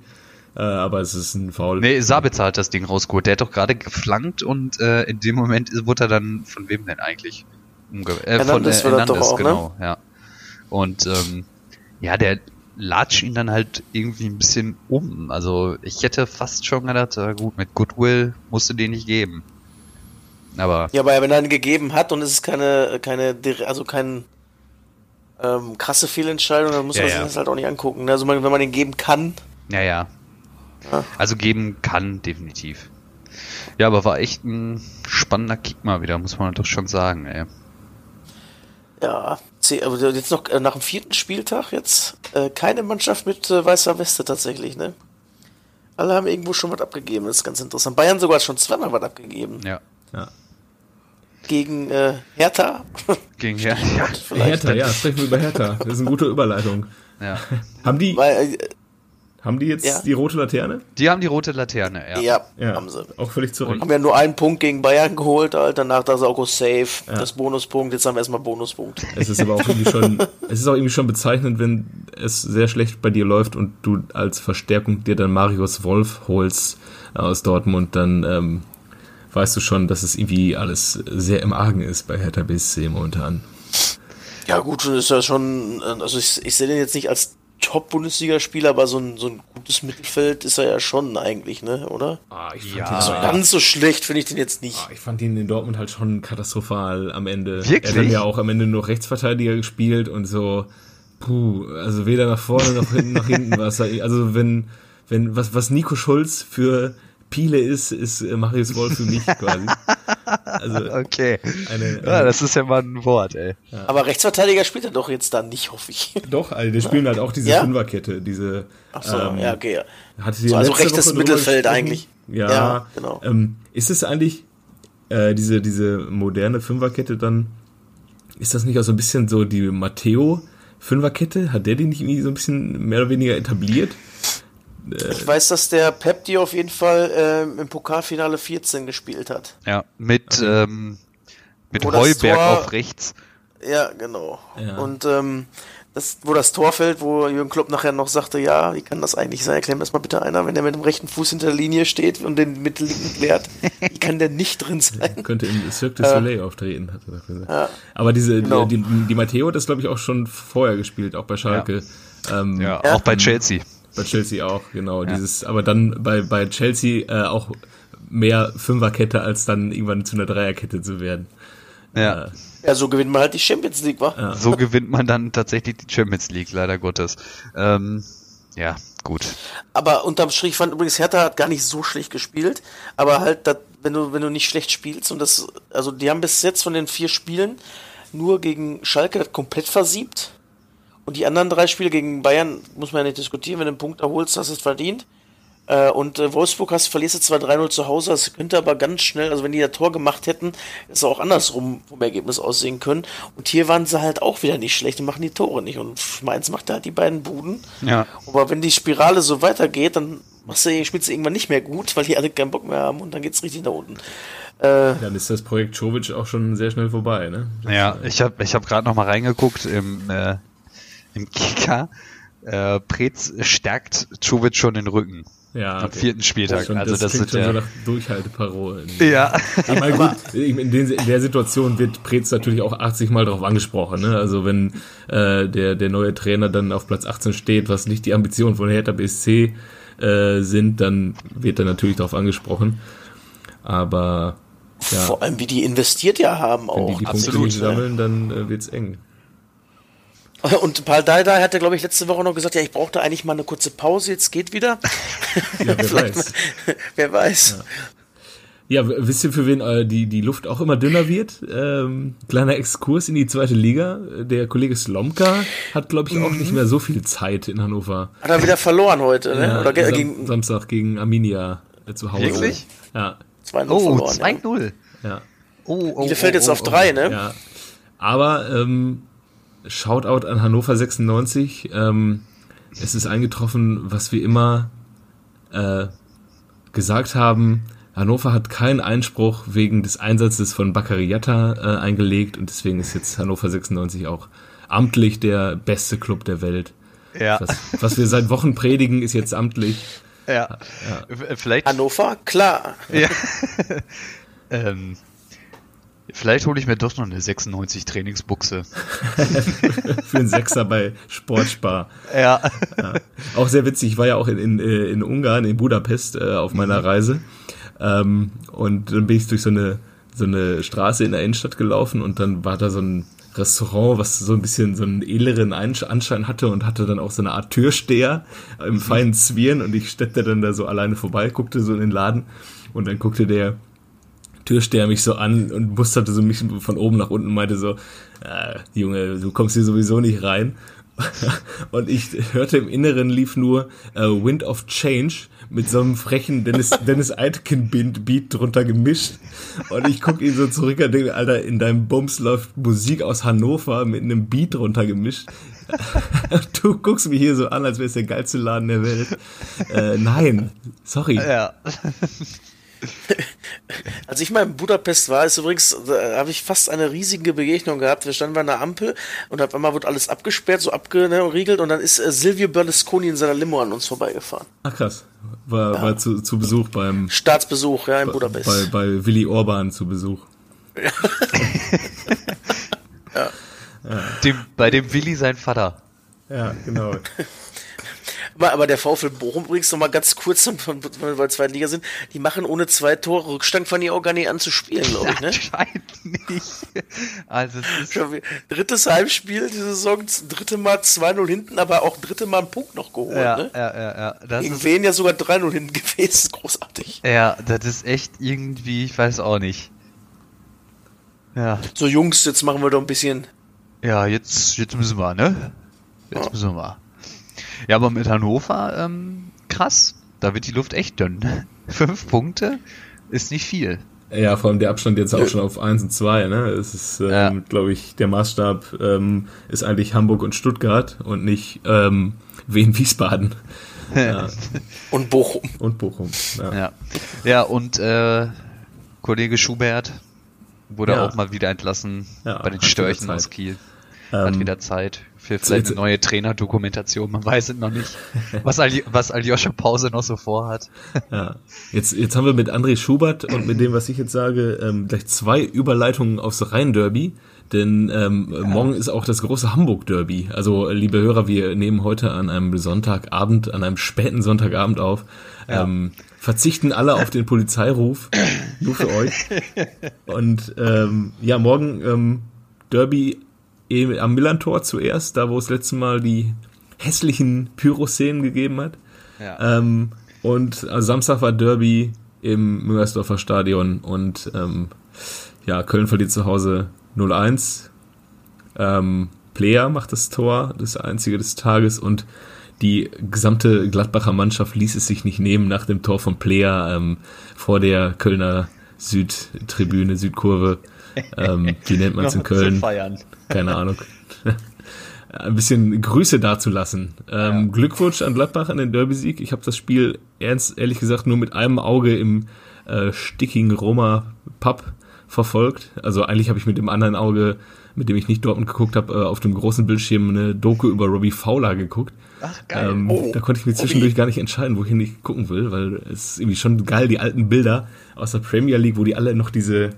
Äh, aber es ist ein Foul. Nee, Sabitzer hat das Ding rausgeholt. Der hat doch gerade geflankt und äh, in dem Moment wurde er dann von wem denn eigentlich? Umge äh, von äh, Hernandez, auch, ne? genau, ne? ja. Und ähm, ja, der latscht ihn dann halt irgendwie ein bisschen um. Also ich hätte fast schon gedacht, äh, gut, mit Goodwill musst du den nicht geben. Aber. Ja, aber wenn er ihn gegeben hat und es ist keine, keine, also kein ähm, krasse Fehlentscheidung, dann muss ja, man sich das halt auch nicht angucken. Also wenn man den geben kann. Ja, ja, ja. Also geben kann, definitiv. Ja, aber war echt ein spannender Kick mal wieder, muss man doch schon sagen, ey. Ja, jetzt noch äh, nach dem vierten Spieltag jetzt äh, keine Mannschaft mit äh, weißer Weste tatsächlich, ne? Alle haben irgendwo schon was abgegeben, das ist ganz interessant. Bayern sogar schon zweimal was abgegeben. Ja. ja. Gegen äh, Hertha. Gegen Hertha. Hertha, ja, sprechen wir über Hertha. Das ist eine gute Überleitung. Ja. haben die. Weil, äh, haben die jetzt ja. die rote Laterne? Die haben die rote Laterne, ja. Ja, ja haben sie. Auch völlig zurück. Haben ja nur einen Punkt gegen Bayern geholt, Alter. Danach das auch safe. Ja. Das Bonuspunkt. Jetzt haben wir erstmal Bonuspunkt. Es ist aber auch irgendwie schon, es ist auch irgendwie schon bezeichnend, wenn es sehr schlecht bei dir läuft und du als Verstärkung dir dann Marius Wolf holst aus Dortmund, dann ähm, weißt du schon, dass es irgendwie alles sehr im Argen ist bei Hertha BSC momentan. Ja gut, ist ja schon, also ich, ich sehe den jetzt nicht als Top-Bundesligaspieler, aber so ein, so ein gutes Mittelfeld ist er ja schon eigentlich, ne, oder? Ah, ich fand ja. ihn so ganz so schlecht finde ich den jetzt nicht. Ah, ich fand ihn in Dortmund halt schon katastrophal am Ende. Wirklich? Er hat ja auch am Ende nur Rechtsverteidiger gespielt und so, puh, also weder nach vorne noch hinten nach hinten was er, also wenn, wenn, was, was Nico Schulz für Piele ist, ist äh, Marius Wolf für mich quasi. Also okay. Eine, eine, ja, das ist ja mal ein Wort, ey. Ja. Aber Rechtsverteidiger spielt er doch jetzt dann nicht, hoffe ich. Doch, also die spielen halt auch diese ja? Fünferkette, diese. Ach so, ähm, ja, okay. Hatte so, also rechtes Mittelfeld eigentlich. Ja, ja genau. Ähm, ist es eigentlich äh, diese, diese moderne Fünferkette dann, ist das nicht auch so ein bisschen so die Matteo Fünferkette? Hat der die nicht irgendwie so ein bisschen mehr oder weniger etabliert? Ich weiß, dass der Pep die auf jeden Fall äh, im Pokalfinale 14 gespielt hat. Ja, mit, ähm, mit Heuberg Tor, auf rechts. Ja, genau. Ja. Und ähm, das, wo das Tor fällt, wo Jürgen Klopp nachher noch sagte, ja, wie kann das eigentlich sein? Erklär mir das mal bitte einer, wenn er mit dem rechten Fuß hinter der Linie steht und den mit linken klärt. wie kann der nicht drin sein? Ja, könnte im Cirque du Soleil äh, auftreten, hat er gesagt. Ja, Aber diese, genau. die, die, die Matteo hat das, glaube ich, auch schon vorher gespielt, auch bei Schalke. Ja, ähm, ja auch bei Chelsea. Bei Chelsea auch, genau. Ja. Dieses, aber dann bei, bei Chelsea äh, auch mehr Fünferkette, als dann irgendwann zu einer Dreierkette zu werden. Ja. Äh, ja, so gewinnt man halt die Champions League, wa? Ja. So gewinnt man dann tatsächlich die Champions League, leider Gottes. Ähm, ja, gut. Aber unterm Strich fand übrigens Hertha hat gar nicht so schlecht gespielt, aber halt, dat, wenn du wenn du nicht schlecht spielst und das, also die haben bis jetzt von den vier Spielen nur gegen Schalke das komplett versiebt und die anderen drei Spiele gegen Bayern muss man ja nicht diskutieren, wenn du einen Punkt erholst, hast du es verdient. Äh, und äh, Wolfsburg hast, verlierst du zwar 3-0 zu Hause, das könnte aber ganz schnell, also wenn die das Tor gemacht hätten, ist auch andersrum vom Ergebnis aussehen können. Und hier waren sie halt auch wieder nicht schlecht und machen die Tore nicht. Und Mainz macht da halt die beiden Buden. Ja. Aber wenn die Spirale so weitergeht, dann machst du, spielst du irgendwann nicht mehr gut, weil die alle keinen Bock mehr haben und dann geht's richtig nach unten. Äh, dann ist das Projekt Czovic auch schon sehr schnell vorbei, ne? Das ja, ich habe ich hab gerade noch mal reingeguckt im, äh, im Kicker. Äh, Preetz stärkt Czovic schon den Rücken. Ja, am vierten Spieltag. Schon, also das, das klingt sind schon ja so nach Durchhalteparolen. Ja. Aber gut, in, den, in, der Situation wird Preetz natürlich auch 80 Mal darauf angesprochen. Ne? Also wenn äh, der, der neue Trainer dann auf Platz 18 steht, was nicht die Ambitionen von Hertha BSC äh, sind, dann wird er natürlich darauf angesprochen. Aber ja, vor allem wie die investiert ja haben auch. Wenn die die Punkte Absolut, nicht sammeln, dann äh, wird's eng. Und Paul Dardai hatte, glaube ich, letzte Woche noch gesagt, ja, ich brauchte eigentlich mal eine kurze Pause, jetzt geht wieder. Ja, wer weiß. Mal, wer weiß. Ja. ja. wisst ihr, für wen äh, die, die Luft auch immer dünner wird? Ähm, kleiner Exkurs in die zweite Liga. Der Kollege Slomka hat, glaube ich, auch nicht mehr so viel Zeit in Hannover. Hat er wieder verloren heute, ne? Ja, Oder ge Sam gegen Samstag gegen Arminia äh, zu Hause. Wirklich? Ja. 2-0 Oh, verloren. 2-0. Ja. Oh, oh, Bielefeld oh, jetzt oh, auf 3, ne? Ja. Aber ähm, Shoutout an Hannover 96. Ähm, es ist eingetroffen, was wir immer äh, gesagt haben. Hannover hat keinen Einspruch wegen des Einsatzes von Baccariata äh, eingelegt und deswegen ist jetzt Hannover 96 auch amtlich der beste Club der Welt. Ja. Was, was wir seit Wochen predigen, ist jetzt amtlich. Ja. ja. Vielleicht. Hannover, klar. Ja. ähm, vielleicht hole ich mir doch noch eine 96 Trainingsbuchse. Für einen Sechser bei Sportspar. Ja. ja. Auch sehr witzig. Ich war ja auch in, in, in Ungarn, in Budapest, äh, auf meiner Reise. Ähm, und dann bin ich durch so eine, so eine Straße in der Innenstadt gelaufen und dann war da so ein Restaurant, was so ein bisschen so einen edleren Anschein hatte und hatte dann auch so eine Art Türsteher im feinen Zwirn und ich steppte dann da so alleine vorbei, guckte so in den Laden und dann guckte der Türsteher mich so an und musterte so mich von oben nach unten und meinte so, äh, Junge, du kommst hier sowieso nicht rein. und ich hörte im Inneren lief nur äh, Wind of Change mit so einem frechen Dennis, Dennis Eidkin Beat drunter gemischt. Und ich gucke ihn so zurück und denke, Alter, in deinem Bums läuft Musik aus Hannover mit einem Beat drunter gemischt. du guckst mich hier so an, als wäre es der geilste Laden der Welt. Äh, nein, sorry. Ja. Als ich mal in Budapest war, ist übrigens, da habe ich fast eine riesige Begegnung gehabt. Wir standen bei einer Ampel und auf einmal wurde alles abgesperrt, so abgeriegelt und dann ist äh, Silvio Berlusconi in seiner Limo an uns vorbeigefahren. Ach krass. War, ja. war zu, zu Besuch beim Staatsbesuch, ja, in Budapest. Bei, bei Willy Orban zu Besuch. ja. ja. Dem, bei dem Willy sein Vater. Ja, genau. Aber der VfL Bochum übrigens noch mal ganz kurz, weil wir zwei Liga sind, die machen ohne zwei Tore Rückstand, fangen die auch gar nicht an zu spielen, glaube ich, ne? Anscheinend nicht. Also drittes Heimspiel die Saison, dritte Mal 2-0 hinten, aber auch dritte Mal einen Punkt noch geholt, ja, ne? Ja, ja, ja. Das Gegen wen ja sogar 3-0 hinten gewesen, großartig. Ja, das ist echt irgendwie, ich weiß auch nicht. Ja. So Jungs, jetzt machen wir doch ein bisschen. Ja, jetzt, jetzt müssen wir, ne? Jetzt ja. müssen wir. Ja, aber mit Hannover, ähm, krass. Da wird die Luft echt dünn. Fünf Punkte ist nicht viel. Ja, vor allem der Abstand jetzt auch schon auf 1 und 2, ne? Es ist, ähm, ja. glaube ich, der Maßstab ähm, ist eigentlich Hamburg und Stuttgart und nicht ähm, Wien Wiesbaden. Ja. und Bochum. Und Bochum. Ja, ja. ja und äh, Kollege Schubert wurde ja. auch mal wieder entlassen bei den Störchen aus Kiel. Hat Ähm, wieder Zeit für vielleicht eine neue Trainerdokumentation. Man weiß es noch nicht, was, Al was Aljoscha Pause noch so vorhat. Ja. Jetzt, jetzt haben wir mit André Schubert und mit dem, was ich jetzt sage, ähm, gleich zwei Überleitungen aufs Rhein-Derby. denn ähm, ja. morgen ist auch das große Hamburg-Derby. Also, liebe Hörer, wir nehmen heute an einem Sonntagabend, an einem späten Sonntagabend auf. Ja. Ähm, verzichten alle auf den Polizeiruf, nur für euch. Und ähm, ja, morgen ähm, Derby am Millantor zuerst, da wo es letztes Mal die hässlichen Pyroszenen gegeben hat. Ja. Ähm, und also Samstag war Derby im Müngersdorfer Stadion und ähm, ja, Köln verliert zu Hause 0-1. Ähm, Player macht das Tor, das einzige des Tages und die gesamte Gladbacher Mannschaft ließ es sich nicht nehmen nach dem Tor von Player ähm, vor der Kölner Südtribüne, Südkurve. Ähm, wie nennt man es in Köln? Keine Ahnung. ein bisschen Grüße dazulassen. Ähm, ja. Glückwunsch an Gladbach an den Derby-Sieg. Ich habe das Spiel ernst, ehrlich gesagt nur mit einem Auge im äh, stickigen Roma Pub verfolgt. Also eigentlich habe ich mit dem anderen Auge, mit dem ich nicht Dortmund geguckt habe, äh, auf dem großen Bildschirm eine Doku über Robbie Fowler geguckt. Ach, geil. Ähm, oh, da konnte ich mir zwischendurch Robbie. gar nicht entscheiden, wohin ich gucken will, weil es ist irgendwie schon geil, die alten Bilder aus der Premier League, wo die alle noch diese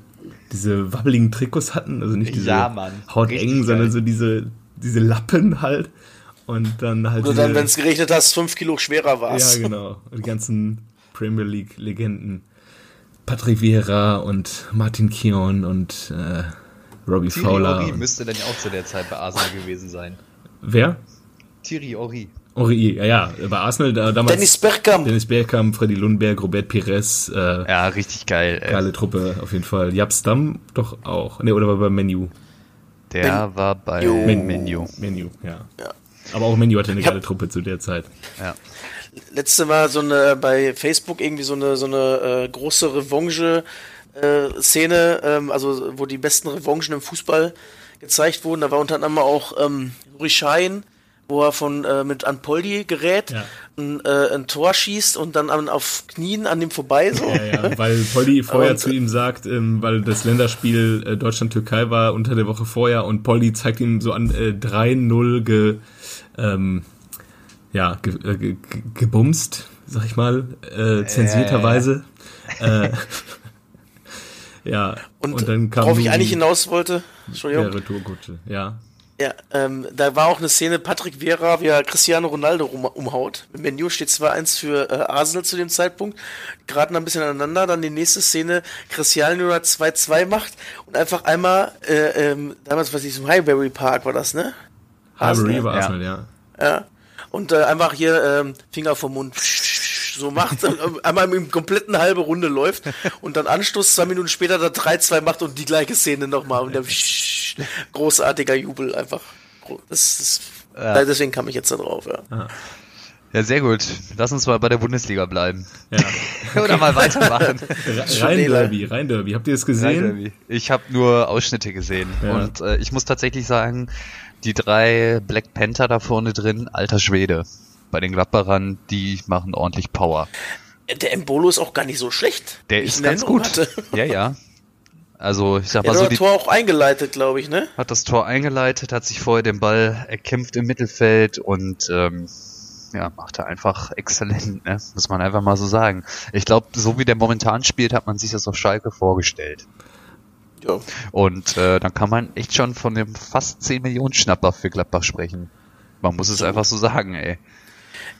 diese wabbeligen Trikots hatten, also nicht diese ja, hautengen, sondern so diese diese Lappen halt. Und dann halt. Oder dann, wenn es geregnet hast, fünf Kilo schwerer war Ja, genau. Und die ganzen Premier League-Legenden. Patrick Vieira und Martin Kion und äh, Robbie Thierry Fowler. Ori müsste dann ja auch zu der Zeit bei Arsenal gewesen sein. Wer? Thierry Ori. Ori, ja, ja, bei Arsenal da, damals. Dennis Bergkamp. Dennis Bergkamp, Freddy Lundberg, Robert Pires. Äh, ja, richtig geil. Ey. Geile Truppe, auf jeden Fall. Japs Damm doch auch. Ne, oder war bei Menu. Der Men war bei Men Menu. Menu, ja. ja. Aber auch Menu hatte eine geile Truppe zu der Zeit. Ja. Letzte Mal so eine bei Facebook irgendwie so eine so eine äh, große Revanche äh, Szene, ähm, also wo die besten Revanchen im Fußball gezeigt wurden. Da war unter anderem auch ähm, Nuri Schein, wo er von äh, mit Anpoldi gerät, ja. ein, äh, ein Tor schießt und dann an, auf Knien an dem vorbei so. Ja, ja, weil Poldi vorher und, zu ihm sagt, ähm, weil das Länderspiel äh, Deutschland-Türkei war unter der Woche vorher und Poldi zeigt ihm so an äh, 3-0 ge, ähm, ja, ge, äh, ge, gebumst, sag ich mal, äh, zensierterweise. Äh, ja, und, und dann kam worauf ich eigentlich hinaus wollte, Entschuldigung. Der Retourkutsche, ja. Ja, ähm, da war auch eine Szene, Patrick Vera, wie er Cristiano Ronaldo um, umhaut. Im Menü steht 2-1 für äh, Arsenal zu dem Zeitpunkt. Geraten ein bisschen aneinander. Dann die nächste Szene, Cristiano 2-2 macht und einfach einmal, äh, ähm, damals, was ich so, Highbury Park war das, ne? Highbury war Arsenal, ja. ja. Ja. Und äh, einfach hier ähm, Finger vom Mund so macht, einmal im kompletten halbe Runde läuft und dann Anstoß zwei Minuten später da 3-2 macht und die gleiche Szene nochmal und der großartiger Jubel einfach. Das, das, ja. Deswegen kam ich jetzt da drauf, ja. Ja, sehr gut. Lass uns mal bei der Bundesliga bleiben. Ja. Oder mal weitermachen. Rhein-Derby, Rhein-Derby. Habt ihr es gesehen? Ich habe nur Ausschnitte gesehen. Ja. Und äh, ich muss tatsächlich sagen, die drei Black Panther da vorne drin, alter Schwede. Bei den Gladbachern, die machen ordentlich Power. Der Embolo ist auch gar nicht so schlecht. Der ist ganz gut. Hatte. Ja, ja. Also ich sag mal so. Hat das Tor auch eingeleitet, glaube ich, ne? Hat das Tor eingeleitet, hat sich vorher den Ball erkämpft im Mittelfeld und ähm, ja, macht er einfach exzellent, ne? muss man einfach mal so sagen. Ich glaube, so wie der momentan spielt, hat man sich das auf Schalke vorgestellt. Ja. Und äh, dann kann man echt schon von dem fast 10 Millionen Schnapper für Gladbach sprechen. Man muss es einfach so sagen, ey.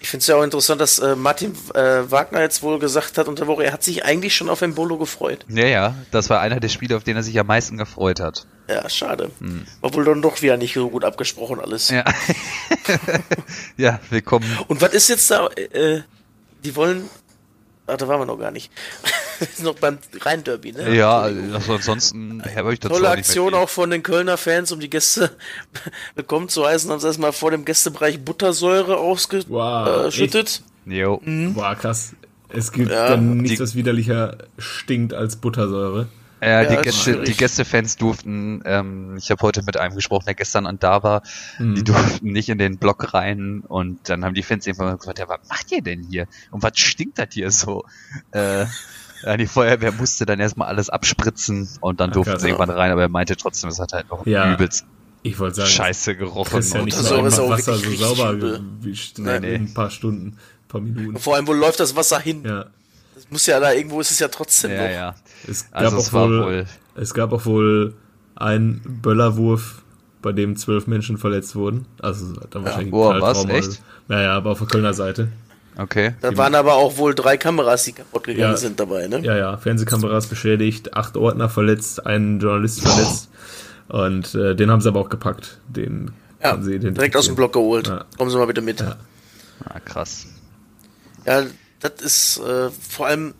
Ich finde es ja auch interessant, dass äh, Martin äh, Wagner jetzt wohl gesagt hat unter Woche, er hat sich eigentlich schon auf Embolo gefreut. Ja, ja, das war einer der Spiele, auf den er sich am meisten gefreut hat. Ja, schade. Hm. War wohl dann doch wieder nicht so gut abgesprochen alles. Ja, ja willkommen. Und was ist jetzt da? Äh, die wollen Ach, da waren wir noch gar nicht. noch beim Rhein-Derby, ne? Ja, also ansonsten habe ich dazu Tolle Aktion auch von den Kölner Fans, um die Gäste willkommen zu heißen, haben sie erstmal vor dem Gästebereich Buttersäure ausgeschüttet. Wow, äh, jo. Mhm. Boah, krass. Es gibt ja, dann nichts, was widerlicher stinkt als Buttersäure. Ja, ja die, Gäste, die Gästefans durften, ähm, ich habe heute mit einem gesprochen, der gestern an da war, mhm. die durften nicht in den Block rein und dann haben die Fans irgendwann gesagt, ja, was macht ihr denn hier? Und was stinkt das hier so? Äh, ja, die Feuerwehr musste dann erstmal alles abspritzen und dann durften sie irgendwann rein, aber er meinte trotzdem, es hat halt noch ja, übelst ich wollte sagen, scheiße gerochen. Ist ja nicht so einfach Wasser so sauber gewischt nee, nee. ein paar Stunden, ein paar Minuten. Vor allem, wo läuft das Wasser hin? Ja. Das muss ja da irgendwo ist es ja trotzdem ja, noch. Ja. Es gab, es auch wohl, wohl, es gab auch wohl ein Böllerwurf, bei dem zwölf Menschen verletzt wurden. Also dann wahrscheinlich ja, boah, was, echt? Naja, aber auf der Kölner Seite. Okay. Da waren aber auch wohl drei Kameras, die kaputt gegangen ja, sind dabei, ne? Ja, ja, Fernsehkameras beschädigt, acht Ordner verletzt, ein Journalist verletzt. Und äh, den haben sie aber auch gepackt. Den ja, direkt aus dem Block geholt. Ja. Kommen Sie mal bitte mit. Ja. Ah, krass. Ja, das ist äh, vor allem,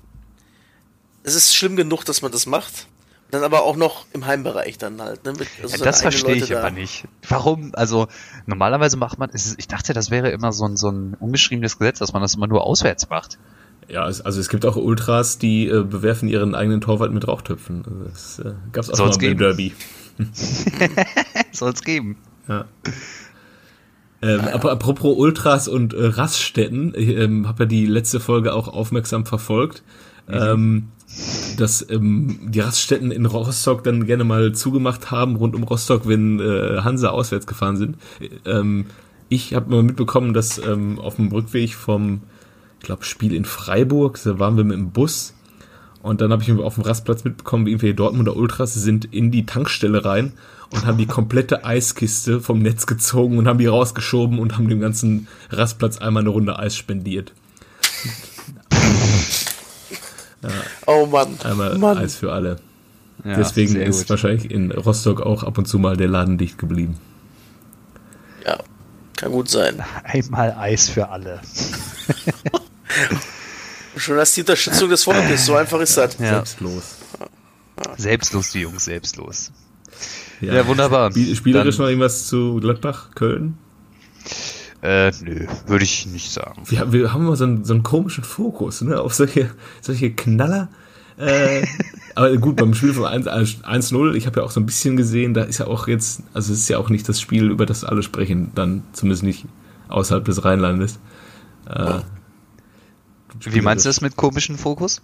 es ist schlimm genug, dass man das macht. Dann aber auch noch im Heimbereich dann halt. Ne? Mit, also ja, das verstehe ich da. aber nicht. Warum? Also normalerweise macht man, ich dachte, das wäre immer so ein, so ein ungeschriebenes Gesetz, dass man das immer nur auswärts macht. Ja, also es gibt auch Ultras, die äh, bewerfen ihren eigenen Torwart mit Rauchtöpfen. Also das äh, gab es auch Soll's mal im Derby. Soll es geben. Ja. Ähm, ah, ja. Aber apropos Ultras und äh, Raststätten, ich ähm, habe ja die letzte Folge auch aufmerksam verfolgt. Mhm. Ähm, dass ähm, die Raststätten in Rostock dann gerne mal zugemacht haben, rund um Rostock, wenn äh, Hansa auswärts gefahren sind. Ähm, ich habe mal mitbekommen, dass ähm, auf dem Rückweg vom, ich glaube, Spiel in Freiburg, da waren wir mit dem Bus und dann habe ich auf dem Rastplatz mitbekommen, wie irgendwelche Dortmunder Ultras sind in die Tankstelle rein und haben die komplette Eiskiste vom Netz gezogen und haben die rausgeschoben und haben dem ganzen Rastplatz einmal eine Runde Eis spendiert. Ja. Oh Mann. Einmal Mann. Eis für alle. Ja, Deswegen ist gut. wahrscheinlich in Rostock auch ab und zu mal der Laden dicht geblieben. Ja, kann gut sein. Einmal Eis für alle. Schon das die Unterstützung des Volkes, so einfach ist das. Ja. Selbstlos. Selbstlos, die Jungs, selbstlos. Ja, ja wunderbar. Spielerisch Dann, noch irgendwas zu Gladbach, Köln? Äh, nö, würde ich nicht sagen. Wir, wir haben immer so einen, so einen komischen Fokus, ne, auf solche, solche Knaller. Äh, aber gut, beim Spiel von 1-0, ich habe ja auch so ein bisschen gesehen, da ist ja auch jetzt, also es ist ja auch nicht das Spiel, über das alle sprechen, dann zumindest nicht außerhalb des Rheinlandes. Äh, Wie meinst du das mit komischen Fokus?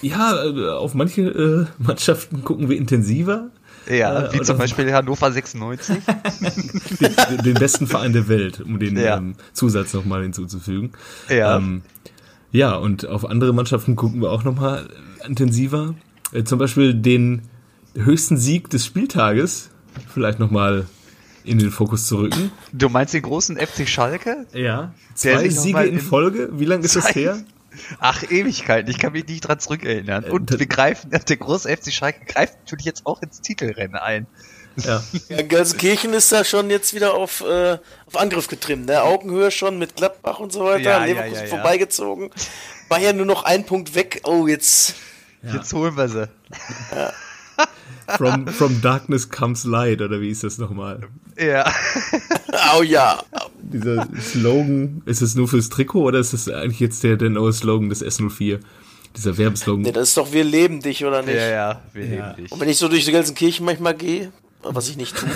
Ja, äh, auf manche äh, Mannschaften gucken wir intensiver. Ja, äh, wie zum Beispiel Hannover 96. den, den, besten Verein der Welt, um den ja. ähm, Zusatz nochmal hinzuzufügen. Ja. Ähm, ja, und auf andere Mannschaften gucken wir auch nochmal intensiver. Äh, zum Beispiel den höchsten Sieg des Spieltages vielleicht nochmal in den Fokus zu rücken. Du meinst den großen FC Schalke? Ja. Zwei Siege in Folge. Wie lange ist das her? Ach, Ewigkeiten. Ich kann mich nicht dran zurückerinnern. Und äh, wir greifen, der große FC Schalke greift natürlich jetzt auch ins Titelrennen ein. Ja. ja Gelsenkirchen ist da schon jetzt wieder auf, äh, auf Angriff getrimmt. Ne? Augenhöhe schon mit Gladbach und so weiter. Ja, Leverkusen ja, ja, vorbeigezogen. Bayern nur noch ein Punkt weg. Oh, jetzt. Jetzt holen wir sie. Ja. From, from Darkness Comes Light, oder wie ist das nochmal? Ja. oh ja. Dieser Slogan, ist es nur fürs Trikot oder ist es eigentlich jetzt der, der neue Slogan des S04? Dieser Werbeslogan. Nee, das ist doch Wir leben dich, oder nicht? Ja, ja, wir ja. leben dich. Und wenn ich so durch die Gelsenkirchen manchmal gehe, was ich nicht tue.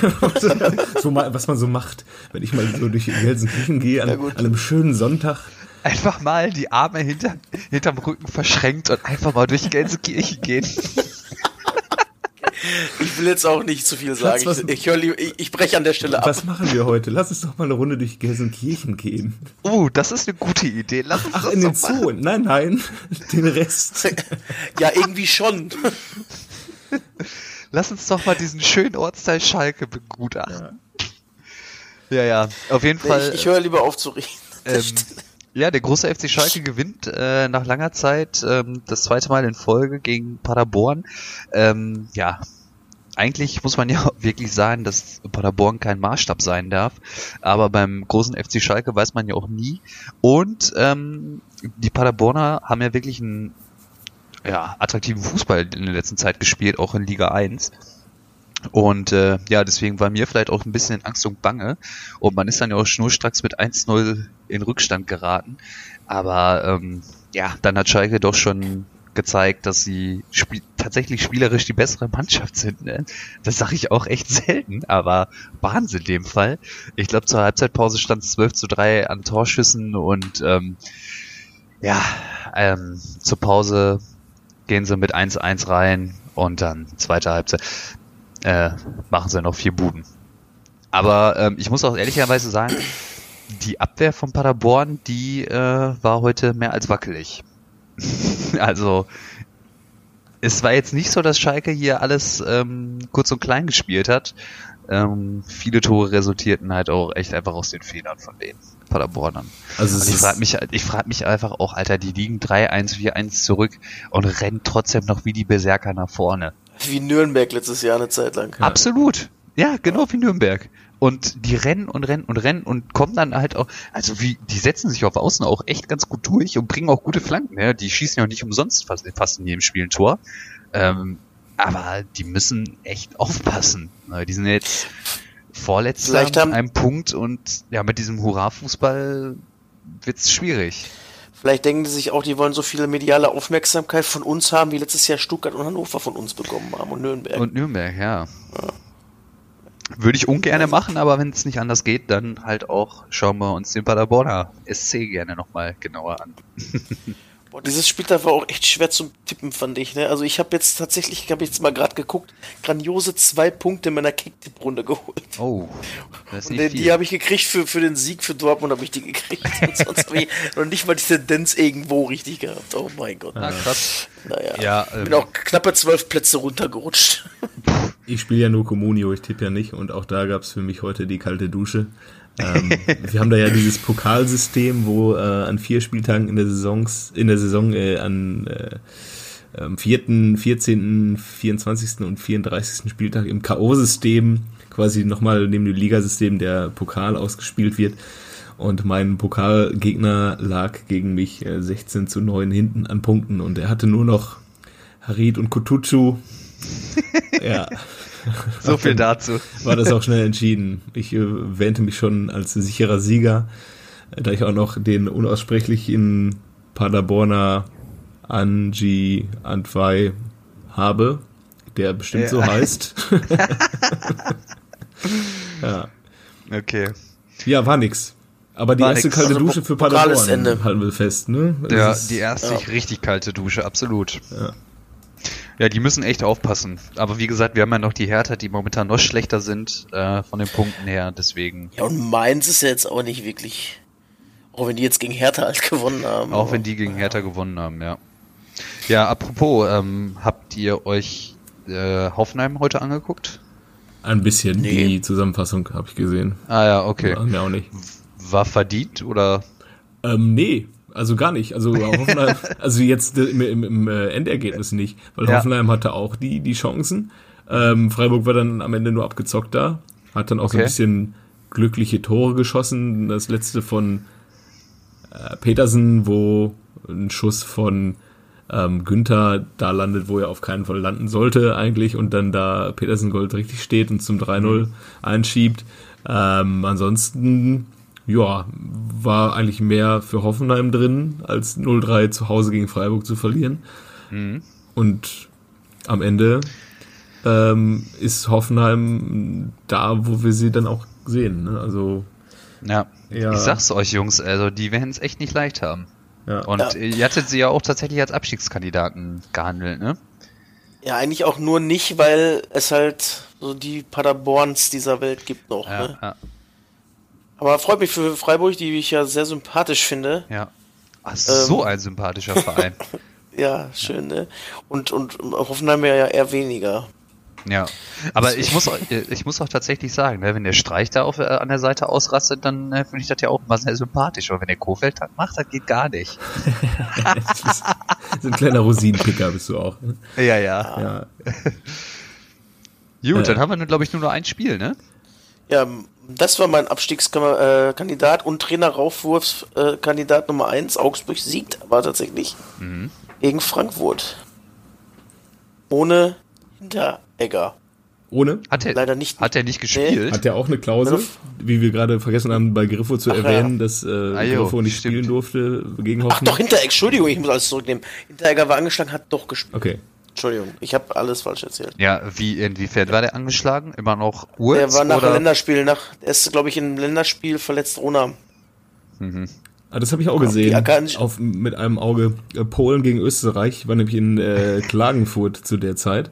so mal, was man so macht, wenn ich mal so durch Gelsenkirchen gehe, an, an einem schönen Sonntag. Einfach mal die Arme hinter, hinterm Rücken verschränkt und einfach mal durch Gelsenkirchen gehen. Ich will jetzt auch nicht zu viel sagen. Schatz, ich, ich, ich, ich breche an der Stelle ab. Was machen wir heute? Lass uns doch mal eine Runde durch Gelsenkirchen gehen. Oh, das ist eine gute Idee. Lass uns Ach, in den Zoo. Nein, nein, den Rest. ja, irgendwie schon. Lass uns doch mal diesen schönen Ortsteil Schalke begutachten. Ja, ja, ja auf jeden Fall. Ich, ich höre lieber auf zu reden. Ähm, ja, der große FC Schalke gewinnt äh, nach langer Zeit ähm, das zweite Mal in Folge gegen Paderborn. Ähm, ja, eigentlich muss man ja wirklich sagen, dass Paderborn kein Maßstab sein darf. Aber beim großen FC Schalke weiß man ja auch nie. Und ähm, die Paderborner haben ja wirklich einen ja, attraktiven Fußball in der letzten Zeit gespielt, auch in Liga 1. Und äh, ja, deswegen war mir vielleicht auch ein bisschen Angst und Bange. Und man ist dann ja auch schnurstracks mit 1-0 in Rückstand geraten. Aber ähm, ja, dann hat Schalke doch schon gezeigt, dass sie spiel tatsächlich spielerisch die bessere Mannschaft sind. Ne? Das sage ich auch echt selten, aber Wahnsinn in dem Fall. Ich glaube, zur Halbzeitpause stand es 12 zu 3 an Torschüssen und ähm, ja, ähm, zur Pause gehen sie mit 1-1 rein und dann zweite Halbzeit äh, machen sie noch vier Buden. Aber ähm, ich muss auch ehrlicherweise sagen, die Abwehr von Paderborn, die äh, war heute mehr als wackelig. also es war jetzt nicht so, dass Schalke hier alles ähm, kurz und klein gespielt hat. Ähm, viele Tore resultierten halt auch echt einfach aus den Fehlern von den Paderbornern. Also und ich frage mich, ich frage mich einfach auch, Alter, die liegen 3-1, 4-1 zurück und rennen trotzdem noch wie die Berserker nach vorne. Wie Nürnberg letztes Jahr eine Zeit lang. Ja. Absolut. Ja, genau wie Nürnberg. Und die rennen und rennen und rennen und kommen dann halt auch, also wie, die setzen sich auf Außen auch echt ganz gut durch und bringen auch gute Flanken. Ja? Die schießen ja auch nicht umsonst fast, fast in jedem Spiel ein Tor. Ähm, aber die müssen echt aufpassen. Die sind jetzt vorletzter Vielleicht haben, einem Punkt und ja, mit diesem Hurra-Fußball wird's schwierig. Vielleicht denken die sich auch, die wollen so viele mediale Aufmerksamkeit von uns haben, wie letztes Jahr Stuttgart und Hannover von uns bekommen haben und Nürnberg. Und Nürnberg, ja. ja. Würde ich ungern machen, aber wenn es nicht anders geht, dann halt auch schauen wir uns den Paderborner SC gerne nochmal genauer an. Boah, dieses Spieltag war auch echt schwer zum Tippen, fand ich. Ne? Also ich habe jetzt tatsächlich, ich habe jetzt mal gerade geguckt, grandiose zwei Punkte in meiner Kick-Tipp-Runde geholt. Oh, das ist nicht Und die, die habe ich gekriegt für, für den Sieg für Dortmund, habe ich die gekriegt. Und sonst habe ich noch nicht mal die Tendenz irgendwo richtig gehabt. Oh mein Gott. Ah, krass. Naja, ja, ähm, bin auch knappe zwölf Plätze runtergerutscht. Ich spiele ja nur Comunio, ich tippe ja nicht und auch da gab es für mich heute die kalte Dusche. Ähm, wir haben da ja dieses Pokalsystem, wo äh, an vier Spieltagen in der Saisons, in der Saison äh, an äh, am 4., 14., 24. und 34. Spieltag im K.O.-System quasi nochmal neben dem Ligasystem der Pokal ausgespielt wird. Und mein Pokalgegner lag gegen mich 16 äh, zu 9 hinten an Punkten und er hatte nur noch Harid und Kutucu. ja. so viel dazu. War das auch schnell entschieden. Ich äh, wähnte mich schon als sicherer Sieger, da ich auch noch den unaussprechlichen Paderborner Anji Antwei habe, der bestimmt ja. so heißt. ja. Okay. Ja, war nix. Aber die war erste nix. kalte also Dusche für Paderborn halten wir fest, ne? ja, die erste ja. richtig kalte Dusche, absolut. Ja. Ja, die müssen echt aufpassen. Aber wie gesagt, wir haben ja noch die Hertha, die momentan noch schlechter sind äh, von den Punkten her. Deswegen. Ja, und Mainz ist ja jetzt auch nicht wirklich. Auch wenn die jetzt gegen Hertha halt gewonnen haben. Auch wenn die gegen Hertha gewonnen haben, ja. Ja, apropos, ähm, habt ihr euch äh, Hoffenheim heute angeguckt? Ein bisschen. Nee. Die Zusammenfassung habe ich gesehen. Ah ja, okay. War mir auch nicht. War verdient oder? Ähm, nee, also gar nicht. Also Hoffenheim, also jetzt im, im, im äh, Endergebnis nicht, weil ja. Hoffenheim hatte auch die, die Chancen. Ähm, Freiburg war dann am Ende nur abgezockt da, hat dann auch okay. so ein bisschen glückliche Tore geschossen. Das letzte von äh, Petersen, wo ein Schuss von ähm, Günther da landet, wo er auf keinen Fall landen sollte eigentlich und dann da Petersen Gold richtig steht und zum 3-0 mhm. einschiebt. Ähm, ansonsten ja, war eigentlich mehr für Hoffenheim drin, als 0-3 zu Hause gegen Freiburg zu verlieren. Mhm. Und am Ende ähm, ist Hoffenheim da, wo wir sie dann auch sehen. Ne? Also ja. ja, ich sag's euch, Jungs, also die werden es echt nicht leicht haben. Ja. Und ja. ihr hattet sie ja auch tatsächlich als Abstiegskandidaten gehandelt, ne? Ja, eigentlich auch nur nicht, weil es halt so die Paderborns dieser Welt gibt noch. Ja, ne? Aber freut mich für Freiburg, die ich ja sehr sympathisch finde. Ja. Ach, so ähm, ein sympathischer Verein. ja, schön, ne? Und, und Hoffenheim ja eher weniger. Ja, aber ich muss, ich muss auch tatsächlich sagen, ne, wenn der Streich da auf, äh, an der Seite ausrastet, dann äh, finde ich das ja auch immer sehr sympathisch. Aber wenn der Kofeld das macht, das geht gar nicht. so ein kleiner Rosinenpicker bist du auch. Ne? Ja, ja. ja. Gut, äh. dann haben wir, glaube ich, nur noch ein Spiel, ne? Ja, das war mein Abstiegskandidat und Trainer-Raufwurfskandidat Nummer 1. Augsburg siegt aber tatsächlich mhm. gegen Frankfurt. Ohne Hinteregger. Ohne? Hat er, Leider nicht. Hat er nicht gespielt? Nee. Hat er auch eine Klausel, wie wir gerade vergessen haben, bei Griffo zu Ach, erwähnen, ja. dass äh, ah, Griffo nicht stimmt. spielen durfte gegen Hoffenheim? Ach doch, Hinteregger, Entschuldigung, ich muss alles zurücknehmen. Hinteregger war angeschlagen, hat doch gespielt. Okay. Entschuldigung, ich habe alles falsch erzählt. Ja, wie inwiefern war der angeschlagen? Immer noch Urz? Der war nach oder? dem Länderspiel, nach, er ist, glaube ich, im Länderspiel verletzt Rona. Mhm. Ah, das habe ich auch gesehen. Auf, mit einem Auge äh, Polen gegen Österreich. Ich war nämlich in äh, Klagenfurt zu der Zeit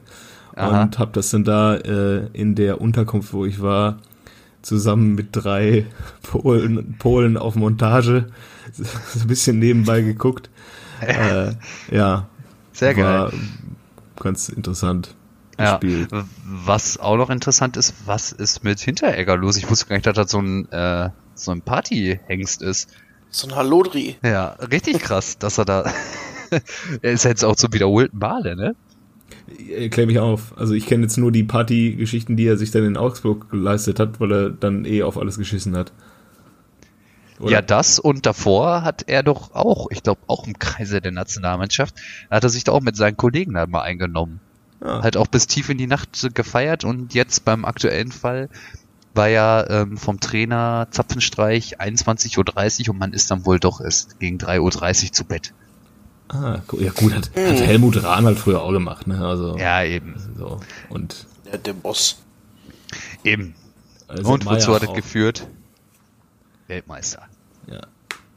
Aha. und habe das dann da äh, in der Unterkunft, wo ich war, zusammen mit drei Polen, Polen auf Montage so ein bisschen nebenbei geguckt. äh, ja. Sehr geil ganz interessant ja. Was auch noch interessant ist, was ist mit Hinteregger los? Ich wusste gar nicht, dass das so ein, äh, so ein Partyhengst ist. So ein Hallodri. Ja, richtig krass, dass er da. er ist jetzt auch zum wiederholten Male, ne? Klär mich auf. Also ich kenne jetzt nur die Partygeschichten, die er sich dann in Augsburg geleistet hat, weil er dann eh auf alles geschissen hat. Oder? Ja, das und davor hat er doch auch, ich glaube auch im Kreise der Nationalmannschaft, hat er sich da auch mit seinen Kollegen da mal eingenommen. Ja. Halt auch bis tief in die Nacht gefeiert und jetzt beim aktuellen Fall war ja ähm, vom Trainer Zapfenstreich 21.30 Uhr und man ist dann wohl doch erst gegen 3.30 Uhr zu Bett. Ah, ja gut, hat, mhm. hat Helmut Rahn halt früher auch gemacht, ne? Also, ja, eben. So, und ja, der Boss. Eben. Also und wozu hat er geführt? Weltmeister. Ja.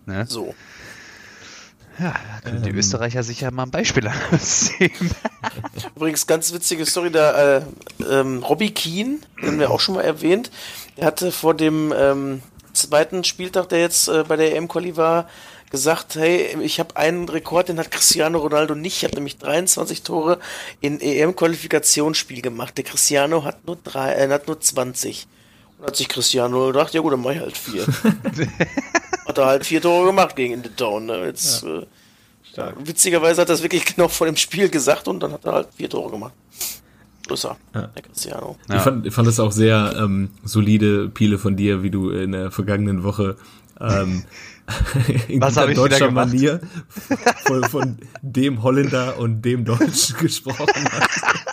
Ne? So. Ja, da können die ähm. Österreicher sicher mal ein Beispiel sehen. Übrigens, ganz witzige Story, da äh, ähm, Robbie Keane, den wir auch schon mal erwähnt, der hatte vor dem ähm, zweiten Spieltag, der jetzt äh, bei der EM-Quali war, gesagt, hey, ich habe einen Rekord, den hat Cristiano Ronaldo nicht. Ich habe nämlich 23 Tore in EM-Qualifikationsspiel gemacht. Der Cristiano hat nur drei, äh, hat nur 20. Und hat sich Cristiano gedacht, ja gut, dann mach ich halt vier. hat er halt vier Tore gemacht gegen In the Town. Ne? Jetzt, ja. äh, witzigerweise hat er das wirklich genau vor dem Spiel gesagt und dann hat er halt vier Tore gemacht. Größer, ja. der Cristiano. Ja. Ich, fand, ich fand das auch sehr ähm, solide, Piele von dir, wie du in der vergangenen Woche ähm, in Was ich deutscher Manier von, von, dem Holländer und dem Deutschen gesprochen hast.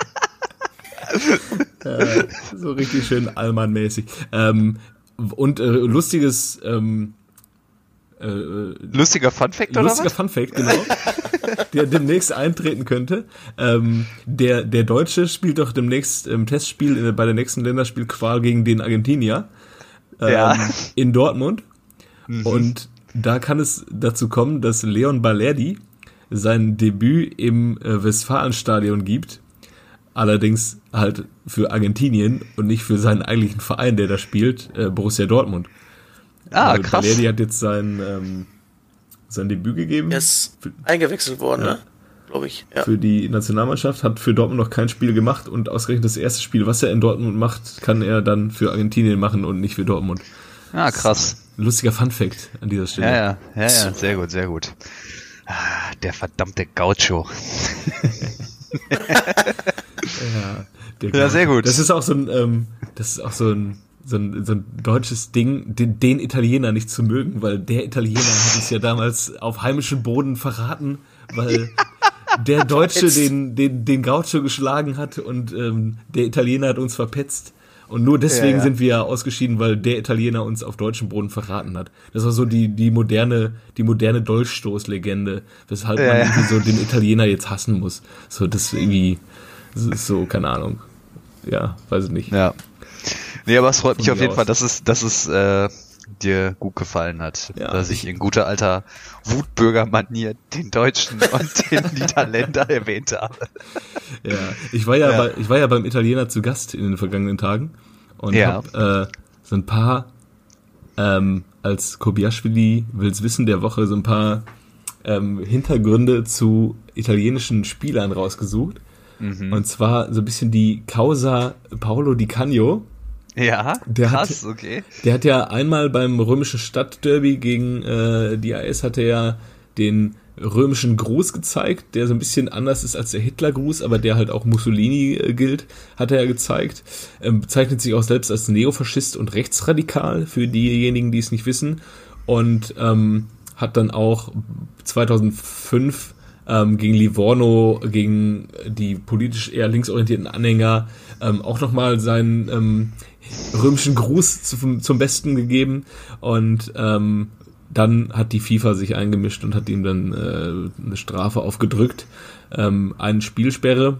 Äh, so richtig schön Allmann-mäßig. Ähm, und äh, lustiges ähm, äh, lustiger Funfact oder Lustiger Funfact, genau. der demnächst eintreten könnte. Ähm, der, der Deutsche spielt doch demnächst im Testspiel in, bei der nächsten Länderspielqual gegen den Argentinier ähm, ja. in Dortmund. Mhm. Und da kann es dazu kommen, dass Leon Balerdi sein Debüt im äh, Westfalenstadion gibt. Allerdings halt für Argentinien und nicht für seinen eigentlichen Verein, der da spielt, äh, Borussia Dortmund. Ah, also krass. Balerdi hat jetzt sein, ähm, sein Debüt gegeben. Er ist eingewechselt worden, ja. ne? Glaube ich. Ja. Für die Nationalmannschaft, hat für Dortmund noch kein Spiel gemacht und ausgerechnet das erste Spiel, was er in Dortmund macht, kann er dann für Argentinien machen und nicht für Dortmund. Ah, krass. Lustiger Fun Fact an dieser Stelle. Ja, ja, ja, ja sehr gut, sehr gut. Ah, der verdammte Gaucho. ja, ja, sehr gut. Das ist auch so ein, ähm, das ist auch so ein, so ein, so ein deutsches Ding, den, den Italiener nicht zu mögen, weil der Italiener hat es ja damals auf heimischem Boden verraten, weil der Deutsche den, den, den Gaucho geschlagen hat und ähm, der Italiener hat uns verpetzt. Und nur deswegen ja, ja. sind wir ausgeschieden, weil der Italiener uns auf deutschem Boden verraten hat. Das war so die, die moderne, die moderne Dolchstoßlegende, weshalb ja, man irgendwie so den Italiener jetzt hassen muss. So, das irgendwie, das ist so, keine Ahnung. Ja, weiß ich nicht. Ja. Nee, aber es freut mich auf jeden aus. Fall, dass es, dass es äh, dir gut gefallen hat. Ja. Dass ich in guter alter Wutbürgermanier den Deutschen und den Niederländer erwähnt habe. Ja, ich war ja, ja. Bei, ich war ja beim Italiener zu Gast in den vergangenen Tagen und ja. hab äh, so ein paar ähm, als Kobiaschwili will's wissen der Woche so ein paar ähm, Hintergründe zu italienischen Spielern rausgesucht. Mhm. Und zwar so ein bisschen die Causa Paolo Di Canio ja, der krass, hat, okay. Der hat ja einmal beim römischen Stadtderby gegen äh, die AS hatte ja den römischen Gruß gezeigt, der so ein bisschen anders ist als der Hitlergruß, aber der halt auch Mussolini äh, gilt, hat er ja gezeigt. Ähm, bezeichnet sich auch selbst als Neofaschist und rechtsradikal für diejenigen, die es nicht wissen. Und ähm, hat dann auch 2005 ähm, gegen Livorno, gegen die politisch eher linksorientierten Anhänger ähm, auch nochmal seinen ähm, römischen Gruß zum, zum Besten gegeben und ähm, dann hat die FIFA sich eingemischt und hat ihm dann äh, eine Strafe aufgedrückt, ähm, eine Spielsperre.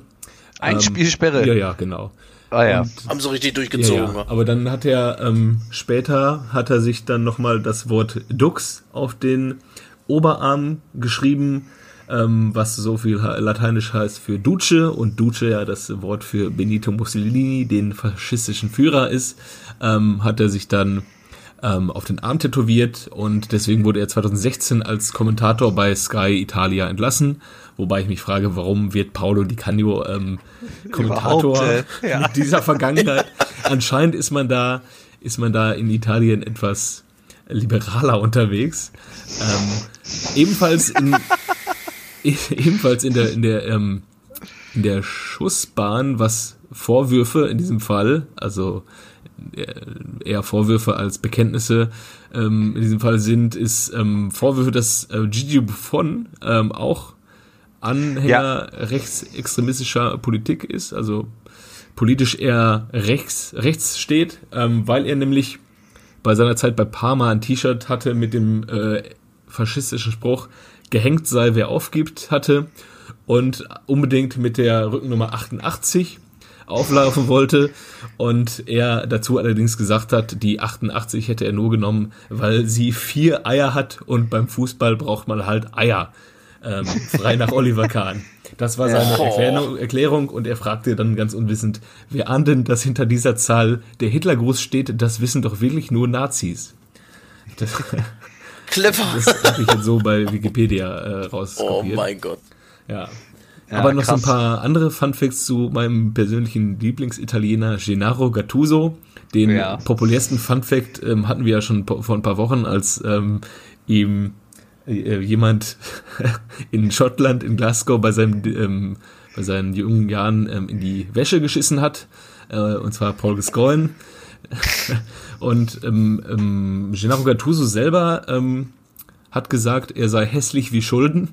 Ein ähm, Spielsperre? Ja, ja, genau. Ah, ja. Und, Haben sie richtig durchgezogen. Ja, ja. Aber dann hat er ähm, später hat er sich dann nochmal das Wort Dux auf den Oberarm geschrieben ähm, was so viel lateinisch heißt für Duce und Duce ja das Wort für Benito Mussolini, den faschistischen Führer ist, ähm, hat er sich dann ähm, auf den Arm tätowiert und deswegen wurde er 2016 als Kommentator bei Sky Italia entlassen. Wobei ich mich frage, warum wird Paolo Di Canio ähm, Kommentator äh, ja. mit dieser Vergangenheit? Anscheinend ist man da, ist man da in Italien etwas liberaler unterwegs. Ähm, ebenfalls in ebenfalls in der in der ähm, in der Schussbahn, was Vorwürfe in diesem Fall, also äh, eher Vorwürfe als Bekenntnisse ähm, in diesem Fall sind, ist ähm, Vorwürfe, dass äh, Gigi Buffon ähm, auch Anhänger ja. rechtsextremistischer Politik ist, also politisch eher rechts, rechts steht, ähm, weil er nämlich bei seiner Zeit bei Parma ein T-Shirt hatte mit dem äh, faschistischen Spruch, gehängt sei, wer aufgibt, hatte und unbedingt mit der Rückennummer 88 auflaufen wollte und er dazu allerdings gesagt hat, die 88 hätte er nur genommen, weil sie vier Eier hat und beim Fußball braucht man halt Eier. Ähm, frei nach Oliver Kahn. Das war seine Erklärung, Erklärung und er fragte dann ganz unwissend, wer ahnt denn, dass hinter dieser Zahl der Hitlergruß steht, das wissen doch wirklich nur Nazis. Das, Clever. Das habe ich jetzt so bei Wikipedia äh, rauskopiert. Oh mein Gott. Ja. Ja, Aber noch krass. so ein paar andere Funfacts zu meinem persönlichen Lieblingsitaliener Gennaro Gattuso. Den ja. populärsten Funfact ähm, hatten wir ja schon vor ein paar Wochen, als ähm, ihm äh, jemand in Schottland, in Glasgow, bei, seinem, ähm, bei seinen jungen Jahren ähm, in die Wäsche geschissen hat. Äh, und zwar Paul Gascoigne. und ähm, ähm, Gennaro Gattuso selber ähm, hat gesagt, er sei hässlich wie Schulden.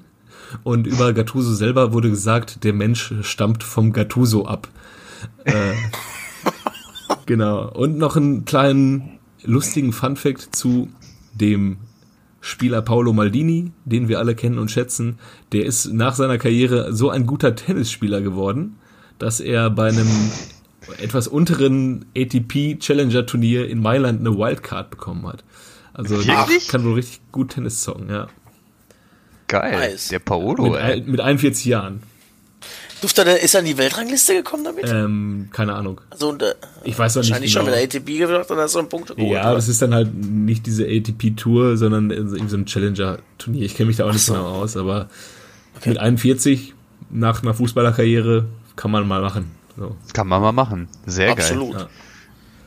Und über Gattuso selber wurde gesagt, der Mensch stammt vom Gattuso ab. Äh, genau. Und noch einen kleinen lustigen Funfact zu dem Spieler Paolo Maldini, den wir alle kennen und schätzen. Der ist nach seiner Karriere so ein guter Tennisspieler geworden, dass er bei einem etwas unteren ATP Challenger Turnier in Mailand eine Wildcard bekommen hat. Also der kann wohl richtig gut Tennis zocken, ja. Geil. Nice. Der Paolo, mit, ey. Mit 41 Jahren. Durfte er, ist er an die Weltrangliste gekommen damit? Ähm, keine Ahnung. Also, und, äh, ich weiß noch nicht. Wahrscheinlich genau. schon mit der ATP gemacht und hast du einen Punkt geholt. Ja, oder? das ist dann halt nicht diese ATP-Tour, sondern irgendwie so ein Challenger-Turnier. Ich kenne mich da auch nicht so. genau aus, aber okay. mit 41 nach einer Fußballerkarriere kann man mal machen. So. Kann man mal machen. Sehr Absolut. geil. Absolut.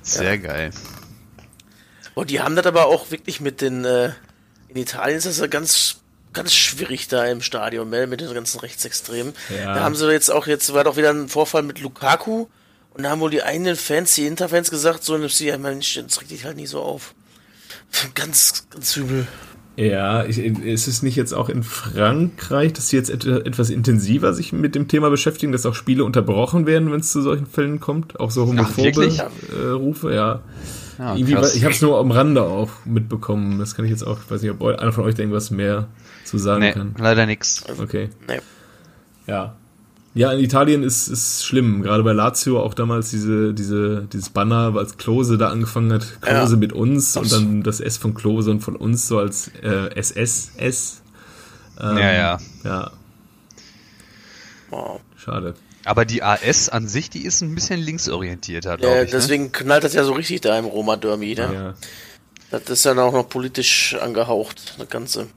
Sehr ja. geil. Oh, die haben das aber auch wirklich mit den, äh, in Italien ist das ja ganz ganz schwierig da im Stadion ne, mit den ganzen Rechtsextremen. Ja. Da haben sie jetzt auch, jetzt war doch wieder ein Vorfall mit Lukaku und da haben wohl die eigenen Fans, die Interfans gesagt, so, ja, Mensch, jetzt regt dich halt nicht so auf. Ganz, ganz übel. Ja, ich, ist es nicht jetzt auch in Frankreich, dass sie jetzt et etwas intensiver sich mit dem Thema beschäftigen, dass auch Spiele unterbrochen werden, wenn es zu solchen Fällen kommt? Auch so homophobe Ach, äh, Rufe, ja. ja ich habe es nur am Rande auch mitbekommen. Das kann ich jetzt auch, ich weiß nicht, ob einer von euch da irgendwas mehr zu sagen nee, kann. Leider nichts. Okay. Nee. Ja. Ja, in Italien ist es schlimm. Gerade bei Lazio auch damals diese, diese, dieses Banner, als Klose da angefangen hat, Klose ja. mit uns und dann das S von Klose und von uns so als äh, SSS. Ähm, ja, ja. Ja. Wow. Schade. Aber die AS an sich, die ist ein bisschen linksorientierter, glaube ja, ich. Ne? Deswegen ne? knallt das ja so richtig da im Roma-Derby, ne? Ja. Das ist ja auch noch politisch angehaucht, das Ganze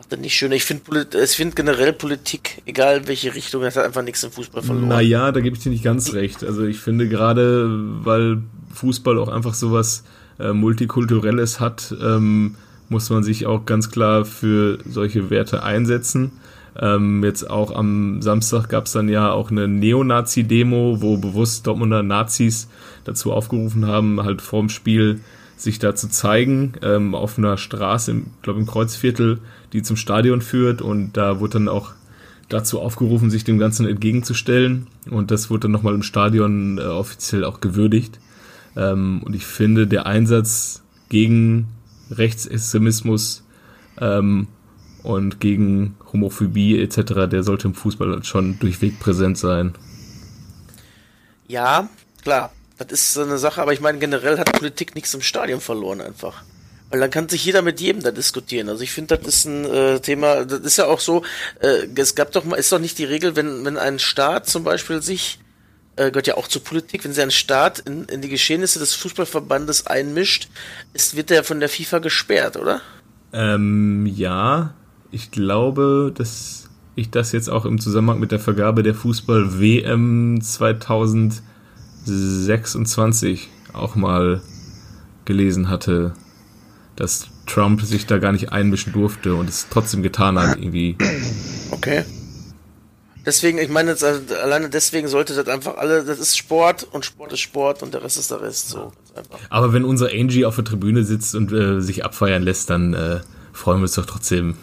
macht das nicht schöner. Ich finde find generell Politik, egal welche Richtung, das hat einfach nichts im Fußball verloren. Naja, da gebe ich dir nicht ganz recht. Also ich finde gerade, weil Fußball auch einfach sowas äh, Multikulturelles hat, ähm, muss man sich auch ganz klar für solche Werte einsetzen. Ähm, jetzt auch am Samstag gab es dann ja auch eine Neonazi-Demo, wo bewusst Dortmunder Nazis dazu aufgerufen haben, halt vorm Spiel sich da zu zeigen, ähm, auf einer Straße, ich glaube im Kreuzviertel, die zum Stadion führt und da wurde dann auch dazu aufgerufen, sich dem Ganzen entgegenzustellen und das wurde dann nochmal im Stadion äh, offiziell auch gewürdigt. Ähm, und ich finde, der Einsatz gegen Rechtsextremismus ähm, und gegen Homophobie etc., der sollte im Fußball schon durchweg präsent sein. Ja, klar, das ist so eine Sache, aber ich meine, generell hat Politik nichts im Stadion verloren einfach. Weil dann kann sich jeder mit jedem da diskutieren. Also ich finde, das ist ein äh, Thema, das ist ja auch so, äh, es gab doch mal, ist doch nicht die Regel, wenn, wenn ein Staat zum Beispiel sich äh, gehört ja auch zur Politik. Wenn sich ein Staat in, in die Geschehnisse des Fußballverbandes einmischt, ist, wird er von der FIFA gesperrt, oder? Ähm, ja, ich glaube, dass ich das jetzt auch im Zusammenhang mit der Vergabe der Fußball-WM 2026 auch mal gelesen hatte, dass Trump sich da gar nicht einmischen durfte und es trotzdem getan hat, irgendwie. Okay. Deswegen, ich meine, jetzt, also, alleine deswegen sollte das einfach alle, das ist Sport und Sport ist Sport und der Rest ist der Rest. So, Aber wenn unser Angie auf der Tribüne sitzt und äh, sich abfeiern lässt, dann äh, freuen wir uns doch trotzdem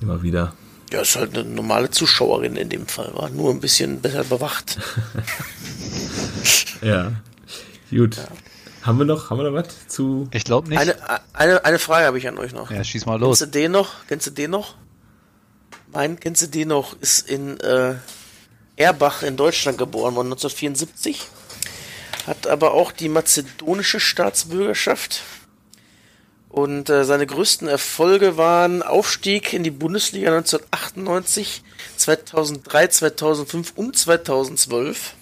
immer wieder. Ja, ist halt eine normale Zuschauerin in dem Fall, war nur ein bisschen besser bewacht. ja, gut. Ja. Haben wir noch, haben wir noch was zu? Ich glaube nicht. Eine, eine, eine Frage habe ich an euch noch. Ja, schieß mal los. Kennst du den noch? Kennst du den noch? Mein, kennst du den noch? Ist in äh, Erbach in Deutschland geboren worden, 1974. Hat aber auch die mazedonische Staatsbürgerschaft. Und äh, seine größten Erfolge waren Aufstieg in die Bundesliga 1998, 2003, 2005 und 2012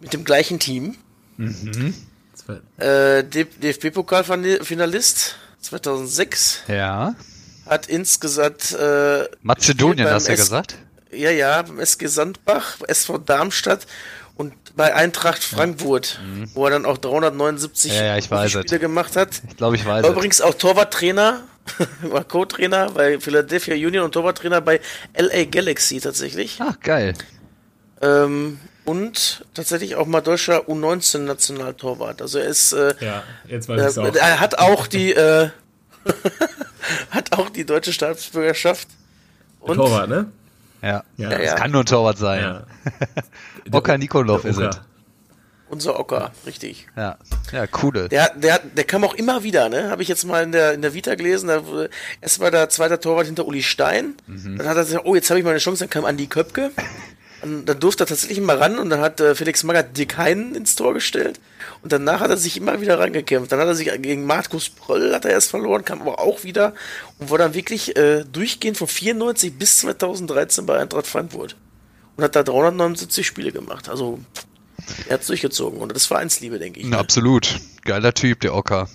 mit dem gleichen Team. Mhm. Äh, DFB-Pokalfinalist 2006. Ja. Hat insgesamt. Äh, Mazedonien, hast du ja gesagt? Ja, ja, beim SG Sandbach, SV Darmstadt und bei Eintracht Frankfurt, ja. mhm. wo er dann auch 379 ja, ja, Spiele es. gemacht hat. Ich glaube, ich weiß. War übrigens auch Torwarttrainer, war Co-Trainer bei Philadelphia Union und Torwarttrainer bei LA Galaxy tatsächlich. Ach, geil. Ähm, und tatsächlich auch mal deutscher U19-Nationaltorwart. Also er ist. Äh, ja, jetzt weiß äh, auch. Er hat auch die. Äh, hat auch die deutsche Staatsbürgerschaft. Und Torwart, ne? Ja. ja, ja, Das kann nur ein Torwart sein. Ja. Oka Nikolov ist es. Unser Ocker, richtig. Ja, ja, coole. Der, der, der kam auch immer wieder, ne? Habe ich jetzt mal in der, in der Vita gelesen. Da, erst war der zweite Torwart hinter Uli Stein. Mhm. Dann hat er gesagt, oh, jetzt habe ich mal eine Chance. Dann kam Andi Köpke. Und dann durfte er tatsächlich mal ran und dann hat äh, Felix Magath Dick Heinen ins Tor gestellt. Und danach hat er sich immer wieder rangekämpft. Dann hat er sich gegen Markus Pröll hat er erst verloren, kam aber auch wieder und war dann wirklich äh, durchgehend von 94 bis 2013 bei Eintracht Frankfurt. Und hat da 379 Spiele gemacht. Also er hat es durchgezogen und das ist Vereinsliebe, denke ich. Na, absolut. Geiler Typ, der Ocker.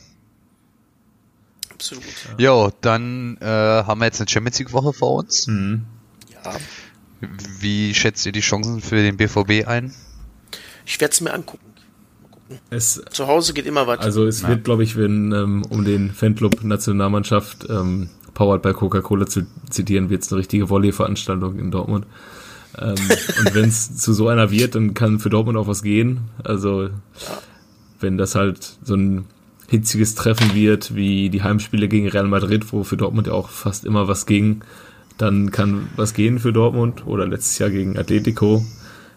Absolut. Ja. Jo, dann äh, haben wir jetzt eine Champions League Woche vor uns. Mhm. Ja. Wie schätzt ihr die Chancen für den BVB ein? Ich werde es mir angucken. Es, Zu Hause geht immer weiter. Also es ja. wird, glaube ich, wenn ähm, um den Fanclub Nationalmannschaft ähm, powered by Coca-Cola zu zitieren, wird es eine richtige Volley-Veranstaltung in Dortmund. Ähm, und wenn es zu so einer wird, dann kann für Dortmund auch was gehen. Also ja. wenn das halt so ein hitziges Treffen wird, wie die Heimspiele gegen Real Madrid, wo für Dortmund ja auch fast immer was ging, dann kann was gehen für Dortmund oder letztes Jahr gegen Atletico.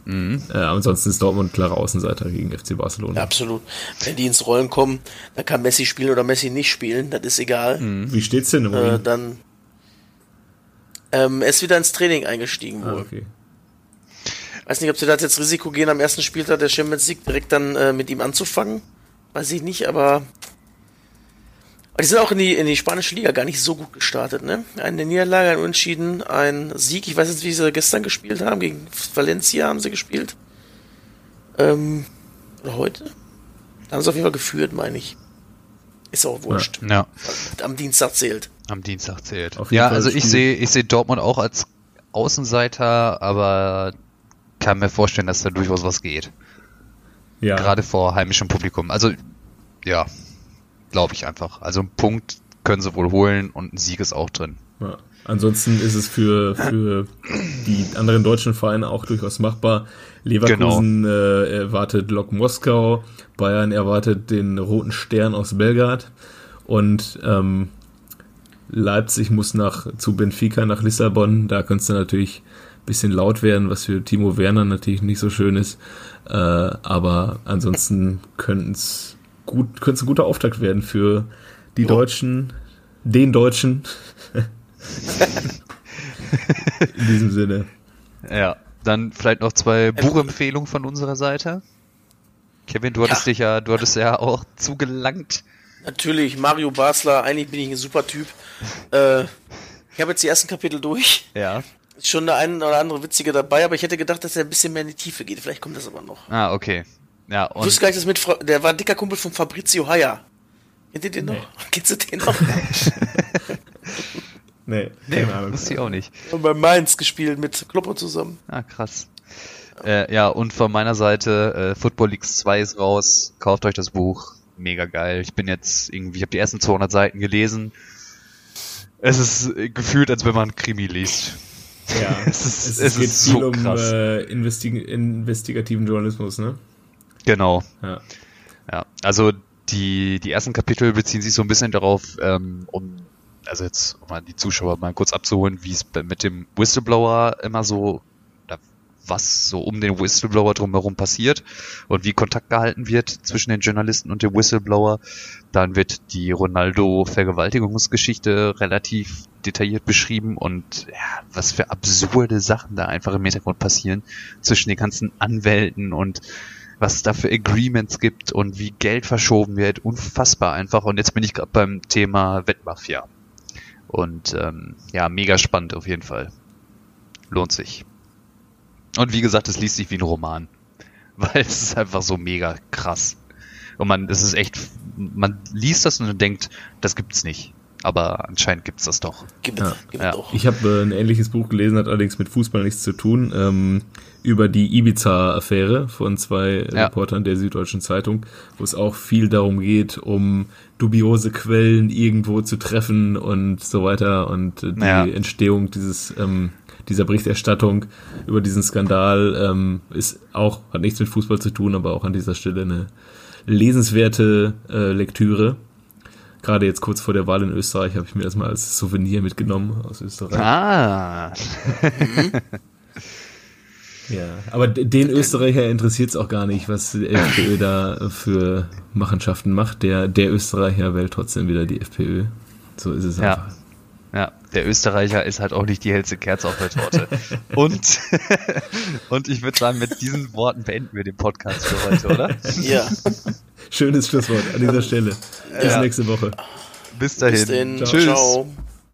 Mhm. Äh, ansonsten ist Dortmund klarer Außenseiter gegen FC Barcelona. Ja, absolut. Wenn die ins Rollen kommen, dann kann Messi spielen oder Messi nicht spielen, das ist egal. Mhm. Wie steht's denn im äh, Dann ähm, er ist wieder ins Training eingestiegen wohl. Ah, okay. Weiß nicht, ob sie das jetzt Risiko gehen, am ersten Spieltag der Champions League direkt dann äh, mit ihm anzufangen. Weiß ich nicht, aber aber die sind auch in die, in die spanische Liga gar nicht so gut gestartet, ne? Eine Niederlage, ein Unentschieden, ein Sieg. Ich weiß jetzt, wie sie gestern gespielt haben. Gegen Valencia haben sie gespielt. Ähm, oder heute? Da haben sie auf jeden Fall geführt, meine ich. Ist auch wurscht. Ja. Am Dienstag zählt. Am Dienstag zählt. ja, Fall also ich sehe, ich sehe Dortmund auch als Außenseiter, aber kann mir vorstellen, dass da durchaus was geht. Ja. Gerade vor heimischem Publikum. Also, ja, Glaube ich einfach. Also einen Punkt können sie wohl holen und ein Sieg ist auch drin. Ja. Ansonsten ist es für, für die anderen deutschen Vereine auch durchaus machbar. Leverkusen genau. äh, erwartet Lok Moskau, Bayern erwartet den Roten Stern aus Belgrad und ähm, Leipzig muss nach zu Benfica nach Lissabon. Da könnte es natürlich ein bisschen laut werden, was für Timo Werner natürlich nicht so schön ist. Äh, aber ansonsten könnten es gut, könnte es ein guter Auftakt werden für die oh. Deutschen, den Deutschen. In diesem Sinne. Ja, dann vielleicht noch zwei ähm, Buchempfehlungen von unserer Seite. Kevin, du hattest ja. dich ja, du hattest ja auch zugelangt. Natürlich, Mario Basler, eigentlich bin ich ein super Typ. Äh, ich habe jetzt die ersten Kapitel durch. Ja. Ist schon der eine oder andere witzige dabei, aber ich hätte gedacht, dass er ein bisschen mehr in die Tiefe geht. Vielleicht kommt das aber noch. Ah, okay. Ja, und. Du wusstest gleich, dass mit, Fra der war ein dicker Kumpel von Fabrizio Haya. Kennt ihr den nee. noch? Kennst du den noch? nee, nee, wusste ich auch nicht. Und bei Mainz gespielt mit Kloppo zusammen. Ah, krass. Äh, ja, und von meiner Seite, äh, Football Leagues 2 ist raus. Kauft euch das Buch. Mega geil. Ich bin jetzt irgendwie, ich habe die ersten 200 Seiten gelesen. Es ist gefühlt, als wenn man Krimi liest. Ja, es, ist, es, es geht ist viel so um äh, Investi investigativen Journalismus, ne? Genau. Ja. ja, also die, die ersten Kapitel beziehen sich so ein bisschen darauf, ähm, um, also jetzt, um mal die Zuschauer mal kurz abzuholen, wie es mit dem Whistleblower immer so, was so um den Whistleblower drumherum passiert und wie Kontakt gehalten wird zwischen den Journalisten und dem Whistleblower. Dann wird die Ronaldo-Vergewaltigungsgeschichte relativ detailliert beschrieben und ja, was für absurde Sachen da einfach im Hintergrund passieren zwischen den ganzen Anwälten und was es da für Agreements gibt und wie Geld verschoben wird. Unfassbar einfach. Und jetzt bin ich gerade beim Thema Wettmafia. Und ähm, ja, mega spannend auf jeden Fall. Lohnt sich. Und wie gesagt, es liest sich wie ein Roman. Weil es ist einfach so mega krass. Und man, es ist echt, man liest das und denkt, das gibt's nicht. Aber anscheinend gibt's das doch. Gibt, ja. gibt ja. doch. Ich habe äh, ein ähnliches Buch gelesen, hat allerdings mit Fußball nichts zu tun. Ähm, über die Ibiza-Affäre von zwei ja. Reportern der Süddeutschen Zeitung, wo es auch viel darum geht, um dubiose Quellen irgendwo zu treffen und so weiter und die ja. Entstehung dieses ähm, dieser Berichterstattung über diesen Skandal ähm, ist auch hat nichts mit Fußball zu tun, aber auch an dieser Stelle eine lesenswerte äh, Lektüre. Gerade jetzt kurz vor der Wahl in Österreich habe ich mir das mal als Souvenir mitgenommen aus Österreich. Ah. Ja, aber den Österreicher interessiert es auch gar nicht, was die FPÖ da für Machenschaften macht. Der, der Österreicher wählt trotzdem wieder die FPÖ. So ist es ja. einfach. Ja, der Österreicher ist halt auch nicht die hellste Kerze auf der Torte. und, und ich würde sagen, mit diesen Worten beenden wir den Podcast für heute, oder? Ja. Schönes Schlusswort an dieser Stelle. Bis ja. nächste Woche. Bis dahin. Bis dahin. Tschüss. Ciao.